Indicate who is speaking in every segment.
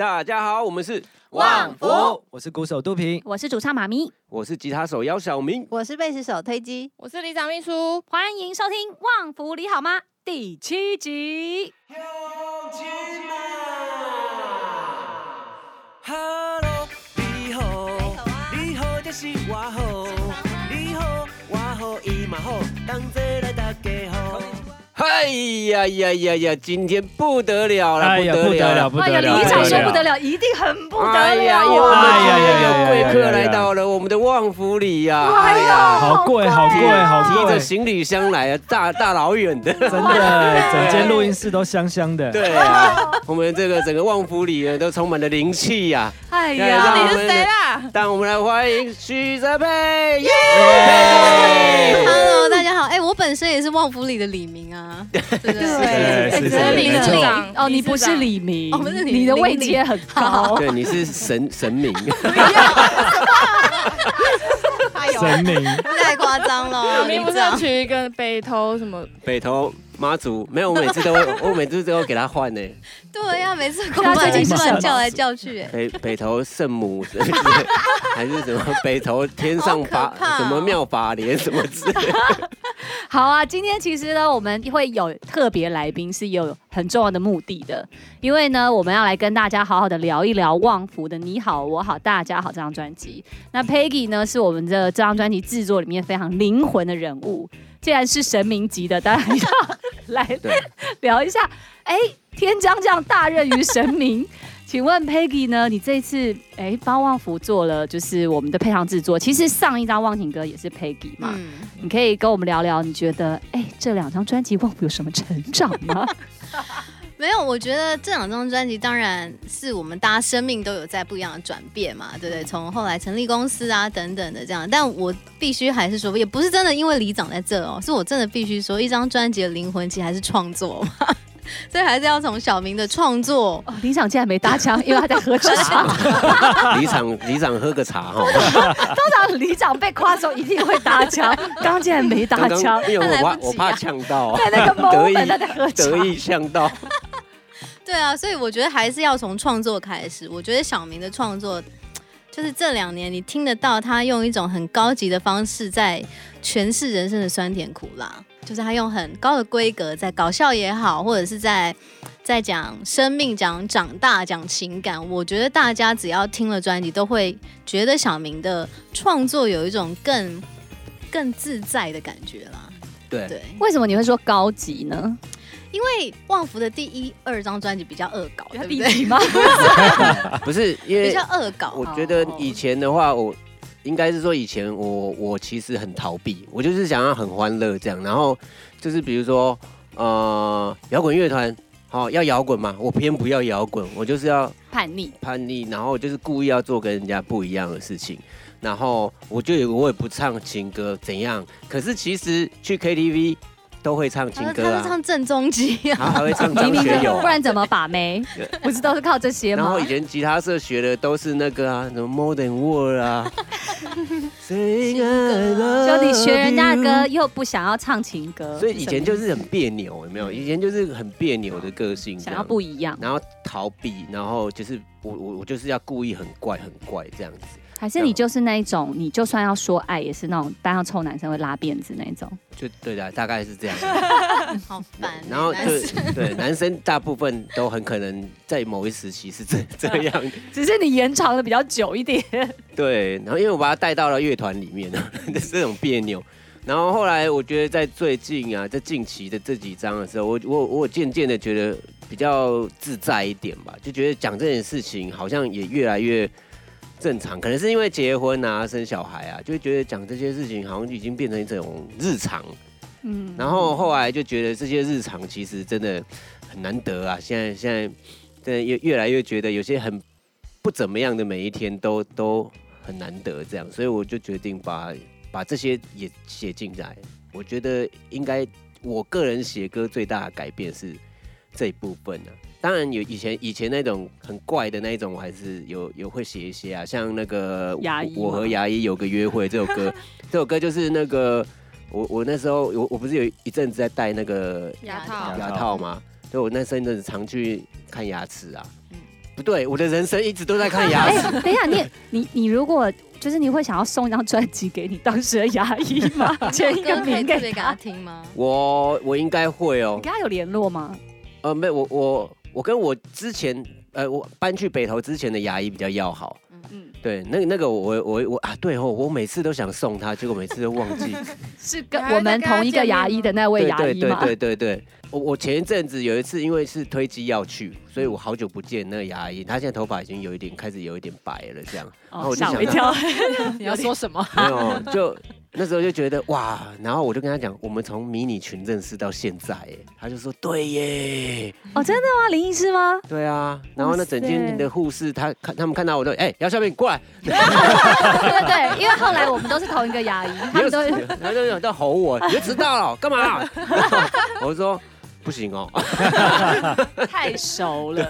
Speaker 1: 大家好，我们是
Speaker 2: 旺福，
Speaker 3: 我是鼓手杜平，
Speaker 4: 我是主唱妈咪，
Speaker 1: 我是吉他手姚小明，
Speaker 2: 我是贝斯手推机，
Speaker 5: 我是李长秘书，
Speaker 4: 欢迎收听《旺福你好吗》第七集。
Speaker 6: Hello，你好，你好就是我好，你好我好伊嘛好，同齐来大家好。
Speaker 1: 哎呀呀呀呀！今天不得了了，
Speaker 3: 不得了，不得了！
Speaker 4: 哎呀，里长说不得了，一定很不得了。哎呀，
Speaker 1: 我们有贵客来到了我们的旺福里呀！
Speaker 4: 哎呀，
Speaker 3: 好贵，好贵，好贵！
Speaker 1: 提着行李箱来啊，大大老远的，
Speaker 3: 真的，整间录音室都香香的。
Speaker 1: 对啊，我们这个整个旺福里都充满了灵气呀！
Speaker 4: 哎呀，
Speaker 5: 你是谁啊？
Speaker 1: 让我们来欢迎许哲佩。
Speaker 2: Hello，大家好。哎，我本身也是旺福里的李明啊。
Speaker 4: 对，是李明长哦，你不是李明，你的位阶很高。
Speaker 1: 对，你是神神明。
Speaker 3: 神明。
Speaker 2: 太夸张了，
Speaker 5: 你不是要取一个北投什么？
Speaker 1: 北投妈祖没有，我每次都会，我每次都会给他换呢。
Speaker 2: 对呀，每次他最近是乱叫来叫去。
Speaker 1: 北北头圣母 还是什么？北头天上法什么妙法莲什么之类。
Speaker 4: 好啊，今天其实呢，我们会有特别来宾，是有很重要的目的的。因为呢，我们要来跟大家好好的聊一聊旺福的《你好我好大家好》这张专辑。那 Peggy 呢，是我们的这张专辑制作里面非常灵魂的人物。既然是神明级的，当然要 来聊一下。哎，天将降大任于神明，请问 Peggy 呢？你这次哎帮旺福做了就是我们的配唱制作。其实上一张《忘情歌》也是 Peggy 嘛，嗯、你可以跟我们聊聊，你觉得哎这两张专辑旺福有什么成长吗？
Speaker 2: 没有，我觉得这两张专辑当然是我们大家生命都有在不一样的转变嘛，对不对？从后来成立公司啊等等的这样，但我必须还是说，也不是真的因为李长在这哦，是我真的必须说，一张专辑的灵魂其实还是创作嘛，所以还是要从小明的创作。
Speaker 4: 哦，李长竟然没搭腔，因为他在喝茶。
Speaker 1: 李长，李长喝个茶哈。
Speaker 4: 通常李长被夸的时候一定会搭腔，刚刚竟然没搭腔，
Speaker 1: 因为我怕我怕呛到，
Speaker 4: 在那个 moment 他在喝茶，
Speaker 1: 得意呛到。
Speaker 2: 对啊，所以我觉得还是要从创作开始。我觉得小明的创作，就是这两年你听得到他用一种很高级的方式在诠释人生的酸甜苦辣，就是他用很高的规格在搞笑也好，或者是在在讲生命、讲长大、讲情感。我觉得大家只要听了专辑，都会觉得小明的创作有一种更更自在的感觉啦。
Speaker 1: 对
Speaker 2: 对，
Speaker 4: 为什么你会说高级呢？
Speaker 2: 因为旺福的第一、二张专辑比较恶搞，对不对？
Speaker 1: 不是，因为
Speaker 2: 比较恶搞。
Speaker 1: 我觉得以前的话，我应该是说以前我我其实很逃避，我就是想要很欢乐这样。然后就是比如说呃，摇滚乐团，好要摇滚嘛，我偏不要摇滚，我就是要
Speaker 4: 叛逆
Speaker 1: 叛逆，然后就是故意要做跟人家不一样的事情。然后我就我也不唱情歌怎样，可是其实去 KTV。都会唱情歌啊，
Speaker 2: 唱正中基啊，
Speaker 1: 然后还会唱 张学友，
Speaker 4: 不然怎么把妹？不是都是靠这些吗？
Speaker 1: 然后以前吉他社学的都是那个啊，什么 Modern World 啊，
Speaker 4: 就你学人家的歌，又不想要唱情歌，
Speaker 1: 所以以前就是很别扭，有没有？以前就是很别扭的个性，
Speaker 4: 想要不一样，
Speaker 1: 然后逃避，然后就是我我我就是要故意很怪很怪这样子。
Speaker 4: 还是你就是那一种，你就算要说爱，也是那种班上臭男生会拉辫子那一种。
Speaker 1: 就对的，大概是这样。
Speaker 2: 好烦。
Speaker 1: 然后就对男生大部分都很可能在某一时期是这 这样，
Speaker 4: 只是你延长的比较久一点。
Speaker 1: 对，然后因为我把他带到了乐团里面呢，这种别扭。然后后来我觉得在最近啊，在近期的这几章的时候，我我我渐渐的觉得比较自在一点吧，就觉得讲这件事情好像也越来越。正常，可能是因为结婚啊、生小孩啊，就会觉得讲这些事情好像已经变成一种日常。嗯，然后后来就觉得这些日常其实真的很难得啊。现在现在真的越越来越觉得有些很不怎么样的每一天都都很难得这样，所以我就决定把把这些也写进来。我觉得应该我个人写歌最大的改变是这一部分呢、啊。当然有以前以前那种很怪的那一种，我还是有有会写一些啊，像那个我和牙医有个约会这首歌，这首歌就是那个我我那时候我我不是有一阵子在戴那个
Speaker 5: 牙套
Speaker 1: 牙套吗？所以我那时候一阵子常去看牙齿啊，不对，我的人生一直都在看牙
Speaker 4: 哎、
Speaker 1: 齿。
Speaker 4: 等一下，你你你如果就是你会想要送一张专辑给你当时的牙医吗？签一
Speaker 2: 个
Speaker 4: 名给
Speaker 2: 特别给他
Speaker 4: 他。
Speaker 2: 听吗？
Speaker 1: 我我应该会哦
Speaker 4: 你，跟他有联络吗？
Speaker 1: 呃，没有，我我我跟我之前呃，我搬去北投之前的牙医比较要好。
Speaker 4: 嗯，
Speaker 1: 对，那那个我我我啊，对哦，我每次都想送他，结果每次都忘记。
Speaker 4: 是跟我们同一个牙医的那位
Speaker 1: 对对对
Speaker 4: 牙医吗？
Speaker 1: 对对对，我我前一阵子有一次，因为是推机要去，所以我好久不见那个牙医，他现在头发已经有一点开始有一点白了，这样。然后
Speaker 4: 哦，
Speaker 1: 我就想到
Speaker 4: 吓我一跳。
Speaker 7: 你要说什么？
Speaker 1: 没有，就那时候就觉得哇，然后我就跟他讲，我们从迷你群认识到现在，哎，他就说对耶，
Speaker 4: 哦，真的吗？林医师吗？
Speaker 1: 对啊，然
Speaker 4: 后
Speaker 1: 那整间的护士，他看他们看到我都，哎，姚小敏过来，
Speaker 4: 对对对，因为后来我们都是同一个牙医，他们都
Speaker 1: 然后就有在吼我，你就迟到了，干嘛？我就说不行哦，
Speaker 4: 太熟了。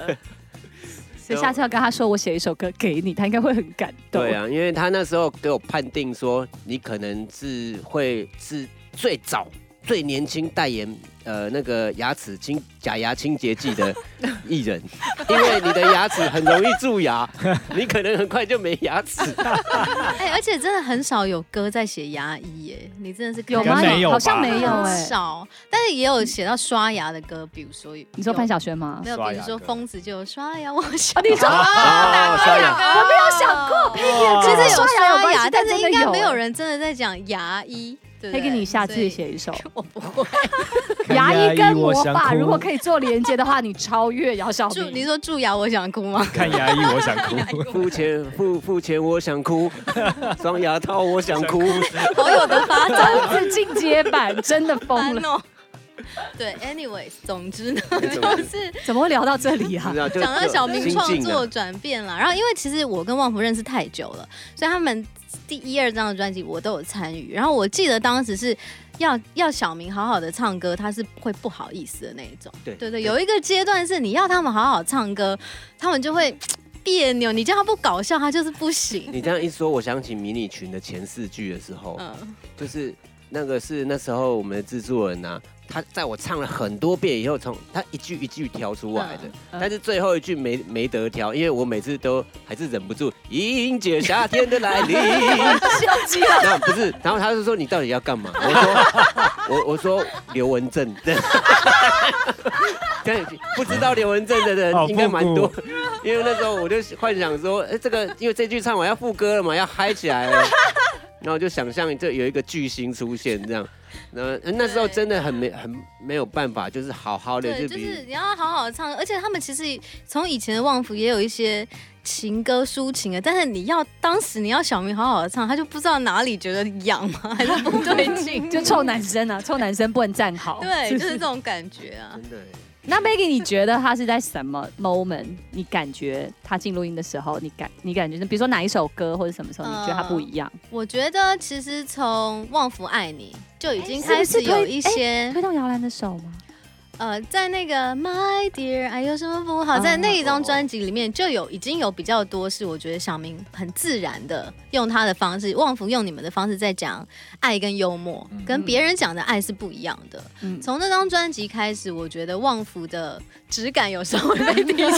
Speaker 4: 所以下次要跟他说，我写一首歌给你，他应该会很感动。
Speaker 1: 对啊，因为他那时候给我判定说，你可能是会是最早最年轻代言呃那个牙齿清假牙清洁剂的 艺人，因为你的牙齿很容易蛀牙，你可能很快就没牙齿。
Speaker 2: 哎、而且真的很少有歌在写牙医耶，你真的是
Speaker 4: 有
Speaker 3: 吗？没有吧
Speaker 4: 好像没有哎、
Speaker 2: 很少，但是也有写到刷牙的歌，比如说
Speaker 4: 你说潘晓萱吗？
Speaker 2: 没有，比如
Speaker 3: 说
Speaker 2: 疯子就有刷牙，我想
Speaker 4: 哦，你说
Speaker 1: 哦，刷牙，
Speaker 4: 我没有想
Speaker 3: 过
Speaker 2: 其实有
Speaker 4: 刷牙有
Speaker 2: 牙，但是应
Speaker 4: 该没有
Speaker 2: 人真的在讲牙医。对不对
Speaker 4: ，Peggy 你下次
Speaker 2: 所以
Speaker 4: 写一首。
Speaker 2: 我不
Speaker 3: 会。
Speaker 4: 牙医跟魔法如果可以做连接的话，你超越姚小
Speaker 2: 蛀，
Speaker 4: 明。
Speaker 2: 你说蛀牙，我想哭吗？
Speaker 3: 看牙医我想哭，
Speaker 1: 付钱付付钱，我想哭，双牙套我想哭。
Speaker 2: 好有的发展，
Speaker 4: 真是进阶版，真的疯了。
Speaker 2: 对，anyways，总之呢，就是
Speaker 4: 怎么会聊到这里啊
Speaker 2: 讲到小明创作转变啦。然后因为其实我跟旺福认识太久了，所以他们第一二张的专辑我都有参与。然后我记得当时是要要小明好好的唱歌，他是会不好意思的那一种。
Speaker 1: 对
Speaker 2: 对对，有一个阶段是你要他们好好唱歌，他们就会别扭。你叫他不搞笑，他就是不行。
Speaker 1: 你这样一说，我想起迷你群的前四句的时候，
Speaker 2: 嗯，
Speaker 1: 就是那个是那时候我们的制作人啊，他在我唱了很多遍以后，从他一句一句挑出来的，
Speaker 2: 嗯
Speaker 1: 但是最后一句没没得挑，因为我每次都还是忍不住迎接夏天的来临。
Speaker 4: 笑。
Speaker 1: 那不是，然后他就说你到底要干嘛？我说 我我说刘文正，对，不知道刘文正的人
Speaker 3: 好
Speaker 1: 应该蛮多，因为那时候我就幻想说，哎，这个因为这句唱完要副歌了嘛，要嗨起来了，然后我就想象这有一个巨星出现这样，那那时候真的很没很没有办法，就是好好的
Speaker 2: 对，
Speaker 1: 就
Speaker 2: 就是你要好好的唱，而且他们其实从以前的旺福也有一些情歌抒情的，但是你要当时你要小明好好的唱，他就不知道哪里觉得痒吗，还是不对劲，
Speaker 4: 就臭男生啊，臭男生不能站好。
Speaker 2: 对，就是这种感觉啊。
Speaker 1: 真的耶
Speaker 4: 那 Maggie，你觉得他是在什么 moment？你感觉他进录音的时候，你感你感觉，比如说哪一首歌或者什么时候，你觉得他不一样？
Speaker 2: 我觉得其实从《旺福爱你》就已经
Speaker 4: 哎
Speaker 2: 开始有一些
Speaker 4: 推动摇篮的手吗？
Speaker 2: 呃，在那个 My Dear 哎有什么不好，
Speaker 4: 哦
Speaker 2: 在那一张专辑里面就有已经有比较多是我觉得小明很自然的用他的方式，旺福用你们的方式在讲爱跟幽默，跟别人讲的爱是不一样的。
Speaker 4: 嗯，
Speaker 2: 从那张专辑开始，我觉得旺福的质感有稍微被提升，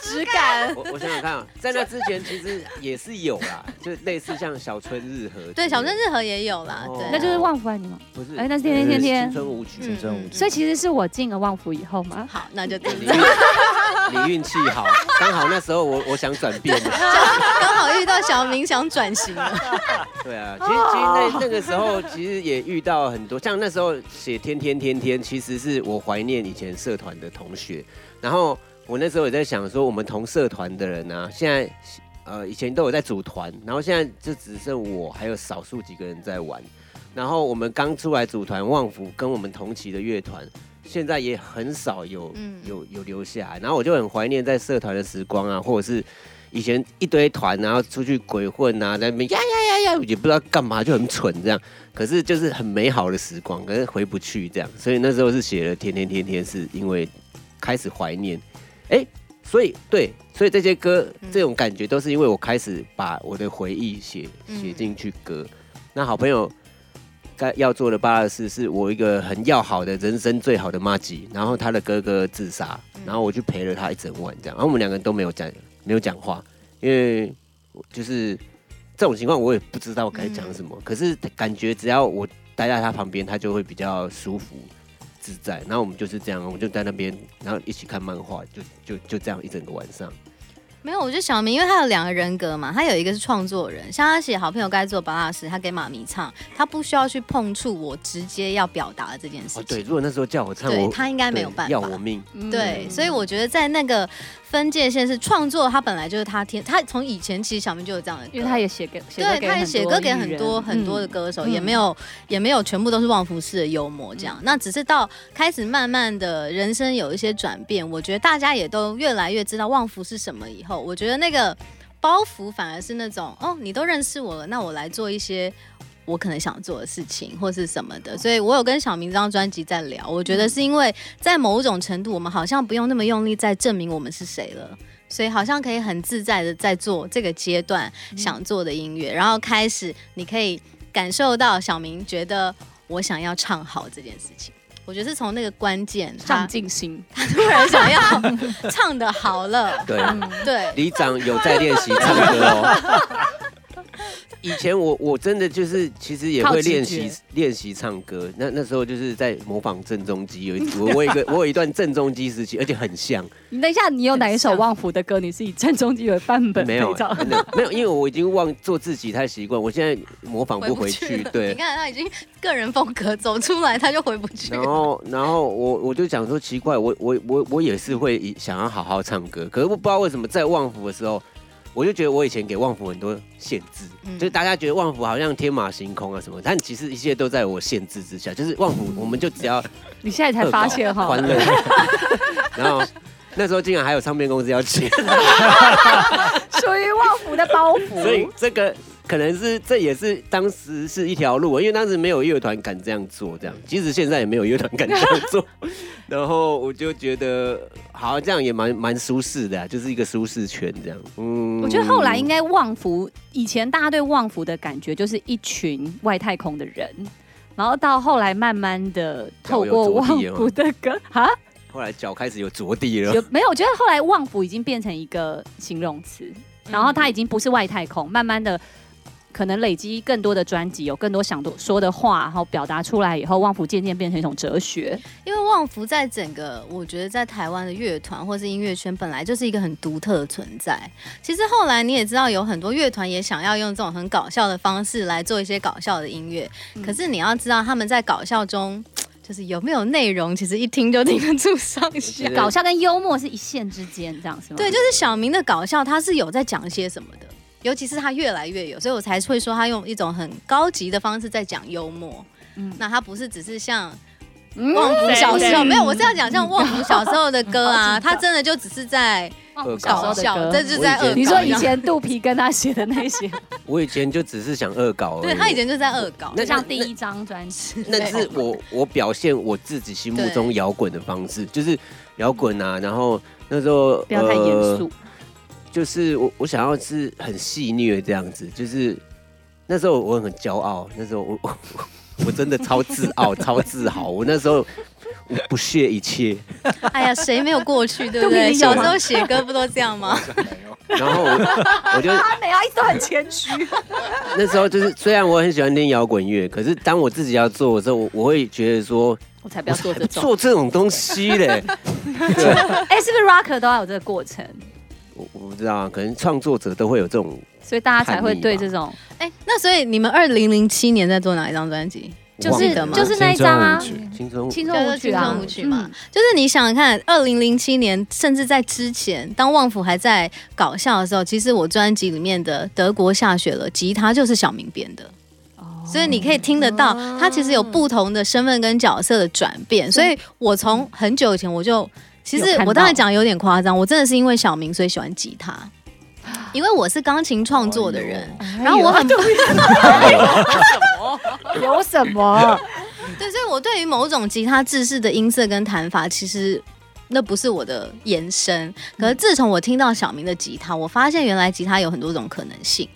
Speaker 2: 质感。
Speaker 1: 我我想想看啊，在那之前其实也是有啦，就类似像小春日和
Speaker 2: 对，小春日和也有啦，
Speaker 1: 哦。
Speaker 2: 对，
Speaker 4: 那就是旺福爱你吗？
Speaker 1: 不是，
Speaker 4: 哎那是天天天天。
Speaker 1: 青春舞曲，
Speaker 2: 嗯。
Speaker 3: 真舞
Speaker 4: 所以其实是我进了旺福以后嘛。
Speaker 2: 好，那就
Speaker 1: 你运 你运气好，刚好那时候我我想转变了，
Speaker 2: 刚好遇到小明想转型了。
Speaker 1: 对啊，其实其实那那个时候其实也遇到很多，像那时候写天天天天，其实是我怀念以前社团的同学，然后我那时候也在想说，我们同社团的人啊，现在呃以前都有在组团，然后现在就只剩我还有少数几个人在玩，然后我们刚出来组团，旺福跟我们同期的乐团。现在也很少有
Speaker 2: 嗯
Speaker 1: 有有留下来，然后我就很怀念在社团的时光啊，或者是以前一堆团，然后出去鬼混啊，在那边呀呀呀呀，也不知道干嘛，就很蠢这样。可是就是很美好的时光，可是回不去这样。所以那时候是写了天天天天，是因为开始怀念。哎，所以对，所以这些歌这种感觉都是因为我开始把我的回忆写写进去歌。那好朋友。该要做的八二四是我一个很要好的人生最好的妈吉，然后他的哥哥自杀，
Speaker 2: 嗯
Speaker 1: 然后我就陪了他一整晚这样，然后我们两个人都没有讲没有讲话，因为就是这种情况我也不知道该讲什么，可是感觉只要我待在他旁边，他就会比较舒服自在。然后我们就是这样，我们就在那边，然后一起看漫画，就就就这样一整个晚上。
Speaker 2: 没有，我觉得小明，因为他有两个人格嘛，他有一个是创作人，像他写《好朋友该做巴拉时》，他给妈咪唱，他不需要去碰触我直接要表达的这件事情。
Speaker 1: 哦，对，如果那时候叫我唱，对
Speaker 2: 他应该没有办法
Speaker 1: 要我命。
Speaker 2: 对，所以我觉得在那个分界线是创作，他本来就是他天，他从以前其实小明就有这样的歌，
Speaker 4: 因为他也写给，写
Speaker 2: 对，他也写歌给很多很多的歌手，也没有也没有全部都是旺福式的幽默这样，那只是到开始慢慢的人生有一些转变，我觉得大家也都越来越知道旺福是什么以后，我觉得那个。包袱反而是那种哦，你都认识我了，那我来做一些我可能想做的事情，或是什么的。所以我有跟小明这张专辑在聊，我觉得是因为在某种程度，我们好像不用那么用力在证明我们是谁了，所以好像可以很自在的在做这个阶段想做的音乐，然后开始你可以感受到小明觉得我想要唱好这件事情。我觉得是从那个关键
Speaker 4: 上进心，
Speaker 2: 他突然想要 唱的好了。
Speaker 1: 对、
Speaker 2: 嗯、对，
Speaker 1: 李长有在练习唱歌哦。以前我我真的就是其实也会练习练习唱歌，那那时候就是在模仿郑中基，有一我我有一个我有一段 郑中基时期，而且很像。
Speaker 4: 你等一下，你有哪一首旺福的歌？你是以郑中基为范本？
Speaker 1: 没有，没有，没有，因为我已经忘做自己太习惯，我现在模仿不回去。对，
Speaker 2: 你看他已经个人风格走出来，他就回不去。
Speaker 1: 然后，然后我我就想说奇怪，我我我我也是会想要好好唱歌，可是我不知道为什么在旺福的时候。我就觉得我以前给旺福很多限制，嗯、就是大家觉得旺福好像天马行空啊什么，但其实一切都在我限制之下。就是旺福，我们就只要
Speaker 4: 你现在才发现哈，
Speaker 1: 欢乐。然后那时候竟然还有唱片公司要签，
Speaker 4: 属于旺福的包袱。
Speaker 1: 所以这个。可能是这也是当时是一条路，因为当时没有乐团敢这样做，这样，即使现在也没有乐团敢这样做。然后我就觉得，好，这样也蛮蛮舒适的，就是一个舒适圈这样。嗯，
Speaker 4: 我觉得后来应该旺福，以前大家对旺福的感觉就是一群外太空的人，然后到后来慢慢的透过旺福的歌，哈，
Speaker 1: 后来脚开始有着地了。
Speaker 4: 有没有？我觉得后来旺福已经变成一个形容词，然后它已经不是外太空，慢慢的。可能累积更多的专辑，有更多想说的话，然后表达出来以后，旺福渐渐变成一种哲学。
Speaker 2: 因为旺福在整个，我觉得在台湾的乐团或是音乐圈本来就是一个很独特的存在。其实后来你也知道，有很多乐团也想要用这种很搞笑的方式来做一些搞笑的音乐。嗯、可是你要知道，他们在搞笑中就是有没有内容，其实一听就听得出上下。
Speaker 4: 搞笑跟幽默是一线之间，这样是吗？
Speaker 2: 对，就是小明的搞笑，他是有在讲些什么的。尤其是他越来越有，所以我才会说他用一种很高级的方式在讲幽默。嗯，那他不是只是像旺福小时候，没有，我是要讲像旺福小时候的歌啊，他真的就只是在搞笑，这是在恶搞。
Speaker 4: 你说以前肚皮跟他写的那些，
Speaker 1: 我以前就只是想恶搞。
Speaker 2: 对，他以前就在恶搞，
Speaker 4: 那像第一张专辑，
Speaker 1: 那是我我表现我自己心目中摇滚的方式，就是摇滚啊。然后那时候
Speaker 4: 不要太严肃。
Speaker 1: 就是我，我想要是很戏虐这样子。就是那时候我很骄傲，那时候我我 我真的超自傲、超自豪。我那时候我不屑一切。
Speaker 2: 哎呀，谁没有过去，对不对？小时候写歌不都这样吗？
Speaker 1: 然后我，我就
Speaker 4: 他没有一直都很谦虚。
Speaker 1: 那时候就是，虽然我很喜欢听摇滚乐，可是当我自己要做的时候，我我会觉得说，
Speaker 4: 我才不要做这种
Speaker 1: 做这种东西嘞。
Speaker 4: 对，哎，是不是 rocker 都要有这个过程？
Speaker 1: 我我不知道啊，可能创作者都会有这种，
Speaker 4: 所以大家才会对这种。
Speaker 2: 哎、欸，那所以你们二零零七年在做哪一张专辑？
Speaker 4: 就是就是那一张啊，
Speaker 1: 青春
Speaker 4: 青春舞曲啊，
Speaker 2: 舞曲嘛。就是你想想看，二零零七年，甚至在之前，当旺福还在搞笑的时候，其实我专辑里面的《德国下雪了》吉他就是小明编的。哦，所以你可以听得到，他其实有不同的身份跟角色的转变。所以我从很久以前我就。其实我刚才讲有点夸张，我真的是因为小明所以喜欢吉他，因为我是钢琴创作的人，然后我很有什
Speaker 4: 么有什么？
Speaker 2: 对，所以我对于某种吉他制式的音色跟弹法，其实那不是我的延伸。可是自从我听到小明的吉他，我发现原来吉他有很多种可能性，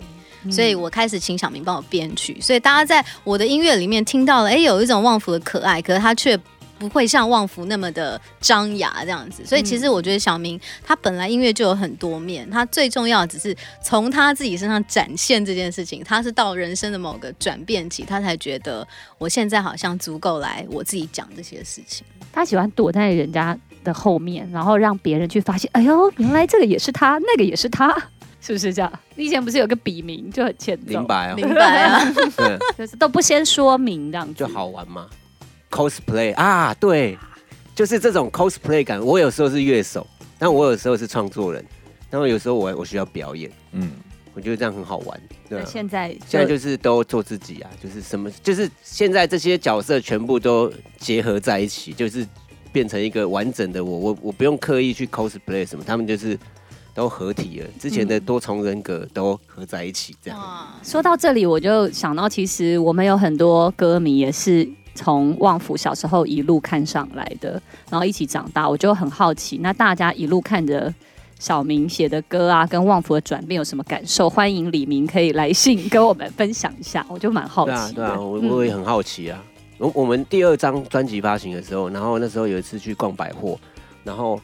Speaker 2: 所以我开始请小明帮我编曲。所以大家在我的音乐里面听到了，哎，有一种旺福的可爱，可是他却。不会像旺福那么的张牙这样子。所以其实我觉得小明他本来音乐就有很多面，他最重要的只是从他自己身上展现这件事情。他是到人生的某个转变期，他才觉得我现在好像足够来我自己讲这些事情。
Speaker 4: 他喜欢躲在人家的后面，然后让别人去发现，哎呦，原来这个也是他，那个也是他。是不是这样？你以前不是有个笔名就很欠揍？
Speaker 1: 明白啊，
Speaker 2: 明白啊，
Speaker 1: 对，
Speaker 4: 就是都不先说明这样子
Speaker 1: 就好玩嘛。Cosplay 啊，对，就是这种 cosplay 感。我有时候是乐手，但我有时候是创作人，然后有时候我我需要表演，嗯，我觉得这样很好玩。对啊，
Speaker 4: 现在
Speaker 1: 现在就是都做自己啊，就是什么，就是现在这些角色全部都结合在一起，就是变成一个完整的我。我我不用刻意去 cosplay 什么，他们就是。都合体了，之前的多重人格都合在一起，这样。
Speaker 4: 说到这里，我就想到，其实我们有很多歌迷也是从旺福小时候一路看上来的，然后一起长大。我就很好奇，那大家一路看着小明写的歌啊，跟旺福的转变有什么感受？欢迎李明可以来信跟我们分享一下，我就蛮好奇。
Speaker 1: 对啊，对啊，我我也很好奇啊。我、嗯、我们第二张专辑发行的时候，然后那时候有一次去逛百货，然后。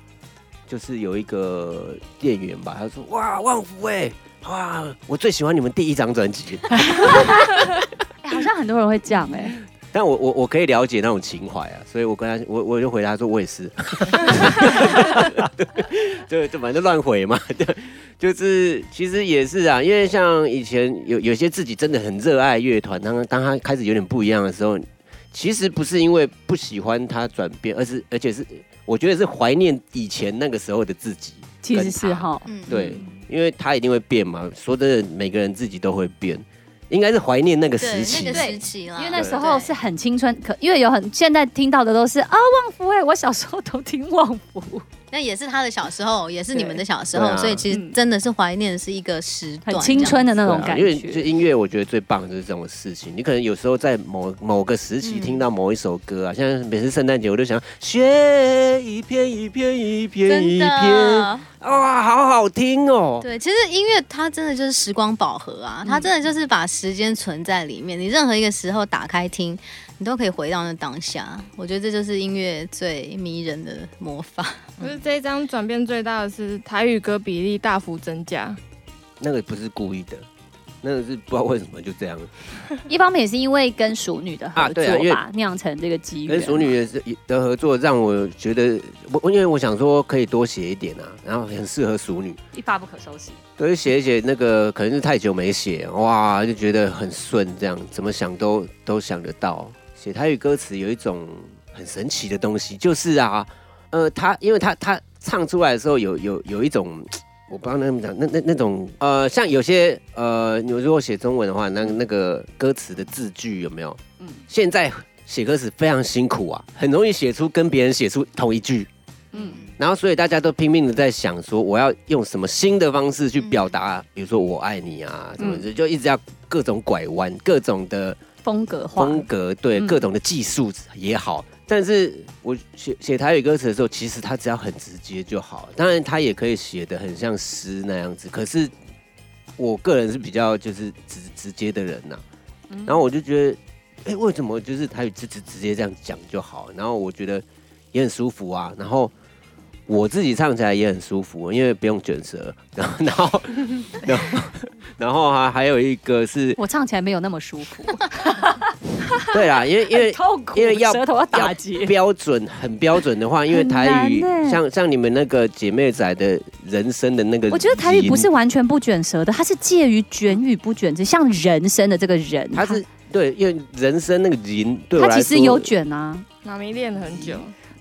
Speaker 1: 就是有一个店员吧，他说：“哇，旺福哎，哇，我最喜欢你们第一张专辑。
Speaker 4: 欸 ”好像很多人会这样哎，
Speaker 1: 但我我我可以了解那种情怀啊，所以我跟他我我就回答说，我也是，对，就反正乱回嘛，对，就是其实也是啊，因为像以前有有些自己真的很热爱乐团，当当他开始有点不一样的时候，其实不是因为不喜欢他转变，而是而且是。我觉得是怀念以前那个时候的自己，
Speaker 4: 其实是哈，
Speaker 1: 对，因为他一定会变嘛。说真的，每个人自己都会变，应该是怀念那个时期，
Speaker 2: 那个时期啦。
Speaker 4: 因为那时候是很青春，可因为有很现在听到的都是啊，旺福哎，我小时候都听旺福。
Speaker 2: 那也是他的小时候，也是你们的小时候，啊、所以其实真的是怀念的是一个时段，
Speaker 4: 很青春的那种感觉。
Speaker 1: 因为就音乐，我觉得最棒的就是这种事情。你可能有时候在某某个时期听到某一首歌啊，像每次圣诞节，我就想雪一片一片一片一片，哇，好好听哦。
Speaker 2: 对，其实音乐它真的就是时光宝盒啊，它真的就是把时间存在里面，你任何一个时候打开听。你都可以回到那当下，我觉得这就是音乐最迷人的魔法。
Speaker 5: 可是这一张转变最大的是台语歌比例大幅增加，
Speaker 1: 那个不是故意的，那个是不知道为什么就这样。
Speaker 4: 一方面也是因为跟熟女的合作吧，酿、啊啊、成这个机遇。
Speaker 1: 跟熟女的的合作让我觉得，我因为我想说可以多写一点啊，然后很适合熟女，
Speaker 4: 一发不可收拾。
Speaker 1: 所以写一写那个可能是太久没写，哇，就觉得很顺，这样怎么想都都想得到。写台语歌词有一种很神奇的东西，就是啊，呃，他因为他他唱出来的时候有有有一种，我不知道那么讲，那那那种呃，像有些呃，你如果写中文的话，那那个歌词的字句有没有？嗯，现在写歌词非常辛苦啊，很容易写出跟别人写出同一句，嗯，然后所以大家都拼命的在想说，我要用什么新的方式去表达，比如说我爱你啊，什么的，就一直要各种拐弯，各种的。
Speaker 4: 风格化，
Speaker 1: 风格对、嗯、各种的技术也好，但是我写写台语歌词的时候，其实他只要很直接就好。当然，他也可以写的很像诗那样子。可是我个人是比较就是直直接的人呐、啊，然后我就觉得，哎、欸，为什么就是台语直直直接这样讲就好？然后我觉得也很舒服啊。然后。我自己唱起来也很舒服，因为不用卷舌，然后，然后，然后，然后还还有一个是，
Speaker 4: 我唱起来没有那么舒服。
Speaker 1: 对啦，因为因为因为要
Speaker 4: 舌头要打结，
Speaker 1: 标准很标准的话，因为台语像像你们那个姐妹仔的人生的那个，
Speaker 4: 我觉得台语不是完全不卷舌的，它是介于卷与不卷，之像人生的这个人，
Speaker 1: 它是对，因为人生那个人，对
Speaker 4: 它其实有卷啊，
Speaker 5: 妈咪练了很久。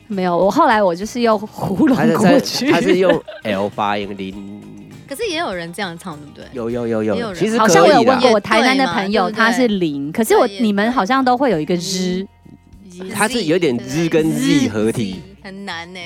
Speaker 4: 没有，我后来我就是用喉咙过去，
Speaker 1: 他是用 L 发音零。
Speaker 2: 可是也有人这样唱，对不对？
Speaker 1: 有有有有，
Speaker 2: 其实
Speaker 4: 好像我有问过我台南的朋友，他是零，可是我你们好像都会有一个日，
Speaker 1: 他是有点日跟 Z 合体，
Speaker 2: 很难呢。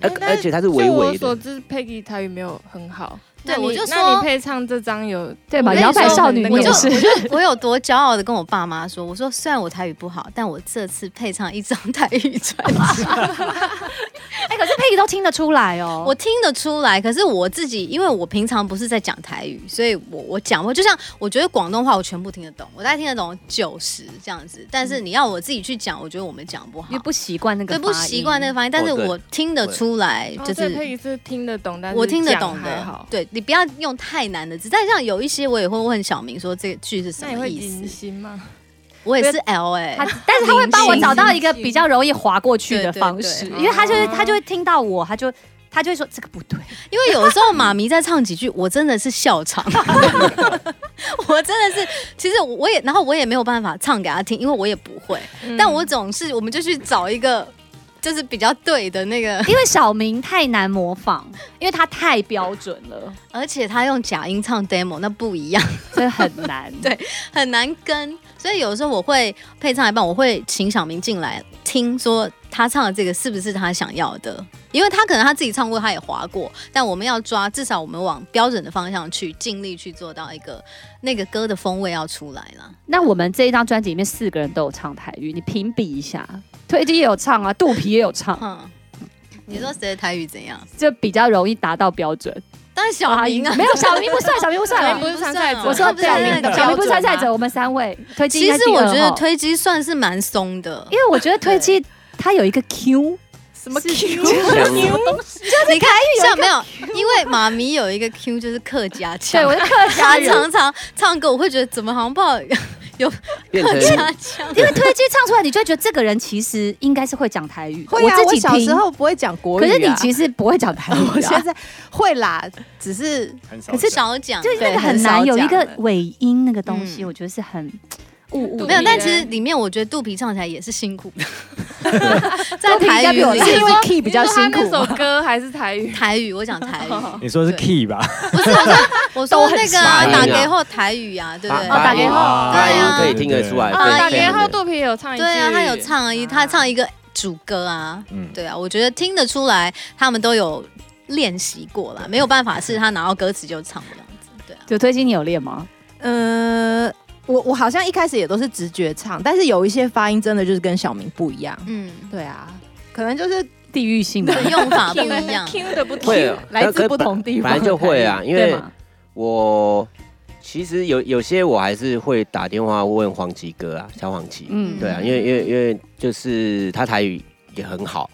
Speaker 1: 而而且他是微微的。
Speaker 5: 据我所知，Peggy 台语没有很好。
Speaker 2: 对我就说
Speaker 5: 那你配唱这张有
Speaker 4: 对吧？摇
Speaker 2: 摆
Speaker 4: 少女
Speaker 5: 我就
Speaker 2: 我就我就我有多骄傲的跟我爸妈说，我说虽然我台语不好，但我这次配唱一张台语专辑，
Speaker 4: 哎，可是佩仪都听得出来哦。
Speaker 2: 我听得出来。可是我自己，因为我平常不是在讲台语，所以我我讲我就像我觉得广东话我全部听得懂，我大概听得懂九十这样子。但是你要我自己去讲，我觉得我们讲不好
Speaker 4: 因为，不习惯那个
Speaker 2: 对，不习惯那个发音。但是我听得出来，
Speaker 5: 哦
Speaker 2: 就是
Speaker 5: 佩仪是听得懂，但是
Speaker 2: 我听得懂的
Speaker 5: 还好。。
Speaker 2: 对你不要用太难的字，但像有一些我也会问小明说这个句是什么意思。
Speaker 5: 心吗？
Speaker 2: 我也是 L 哎、
Speaker 4: 他，但是他会帮我找到一个比较容易划过去的方式，因为他就会
Speaker 5: 哦
Speaker 4: 他就会听到我，他就他就会说这个不对，
Speaker 2: 因为有时候妈咪在唱几句，我真的是笑场，我真的是，其实我也，然后我也没有办法唱给他听，因为我也不会，
Speaker 5: 嗯。
Speaker 2: 但我总是，我们就去找一个就是比较对的那个，
Speaker 4: 因为小明太难模仿，因为他太标准了，
Speaker 2: 而且他用假音唱 demo，那不一样，
Speaker 4: 所以很难。
Speaker 2: 对很难跟，所以有时候我会配唱一半，我会请小明进来听，说他唱的这个是不是他想要的，因为他可能他自己唱过，他也划过，但我们要抓，至少我们往标准的方向去，尽力去做到一个那个歌的风味要出来了。
Speaker 4: 那我们这一张专辑里面四个人都有唱台语，你评比一下，推机也有唱啊，肚皮也有唱，
Speaker 2: 嗯，你说谁的台语怎样？
Speaker 4: 就比较容易达到标准。
Speaker 2: 当然小明啊，
Speaker 4: 没有小明不算，小明不算。
Speaker 5: 小明不。是参赛者，
Speaker 4: 我说
Speaker 2: 他不是
Speaker 4: 小明
Speaker 2: 那个
Speaker 4: 小明不是
Speaker 2: 参赛
Speaker 4: 者，我们三位推机
Speaker 2: 其实我觉得
Speaker 4: 号。
Speaker 2: 推机算是蛮松的，
Speaker 4: 因为我觉得推机它有一个 Q，
Speaker 5: 什么 Q？
Speaker 1: 强
Speaker 2: 你看像没有？因为妈咪有一个 Q 就是客家腔，
Speaker 4: 对，我是客家
Speaker 2: 他
Speaker 4: 人。
Speaker 2: 常常唱歌，我会觉得怎么好像不好 有
Speaker 1: 变
Speaker 2: 客家腔。
Speaker 4: 因为推机唱出来，你就会觉得这个人其实应该是会讲台语。
Speaker 7: 会啊，我
Speaker 4: 自己听
Speaker 7: 小时，候不会讲国语、啊，
Speaker 4: 可是你其实不会讲台语、啊。
Speaker 7: 我现在会啦，只是
Speaker 3: 很少
Speaker 2: 可是少讲，
Speaker 4: 就是那个很
Speaker 7: 难
Speaker 4: 有一
Speaker 7: 个
Speaker 4: 尾音那个东西，
Speaker 2: 嗯
Speaker 4: 我觉得是很雾雾。
Speaker 2: 没有，但其
Speaker 5: 嘞
Speaker 2: 实里面我觉得肚皮唱起来也是辛苦的，
Speaker 4: 肚
Speaker 2: 在台语里。
Speaker 7: 是因为 key 比较辛苦
Speaker 5: 那首歌还是台语？
Speaker 2: 台语，我讲台语，
Speaker 3: 你说是 key 吧？
Speaker 2: 不是我说 我说那
Speaker 1: 个
Speaker 2: 打给后台语啊，对不对？
Speaker 4: 哦打
Speaker 1: 给后
Speaker 2: 对啊。
Speaker 1: 可以听得出
Speaker 5: 来，打
Speaker 1: 给
Speaker 5: 后肚皮有唱一句，
Speaker 2: 对啊，他有唱一，他唱一个主歌啊，
Speaker 3: 嗯，
Speaker 2: 对啊，我觉得听得出来他们都有练习过了，没有办法是他拿到歌词就唱这样子，对啊。
Speaker 4: 就推机你有练吗？
Speaker 7: 呃，我我好像一开始也都是直觉唱，但是有一些发音真的就是跟小明不一样。
Speaker 2: 嗯，
Speaker 7: 对啊，可能就是
Speaker 4: 地域性的，
Speaker 2: 用法 不一样。
Speaker 5: Q 的不同。
Speaker 7: 来自不同地方
Speaker 1: 反正就会啊，因
Speaker 4: 为？
Speaker 1: 我其实有有些我还是会打电话问黄奇哥啊，小黄奇，
Speaker 4: 嗯
Speaker 1: 对啊，因为因为因为就是他台语也很好，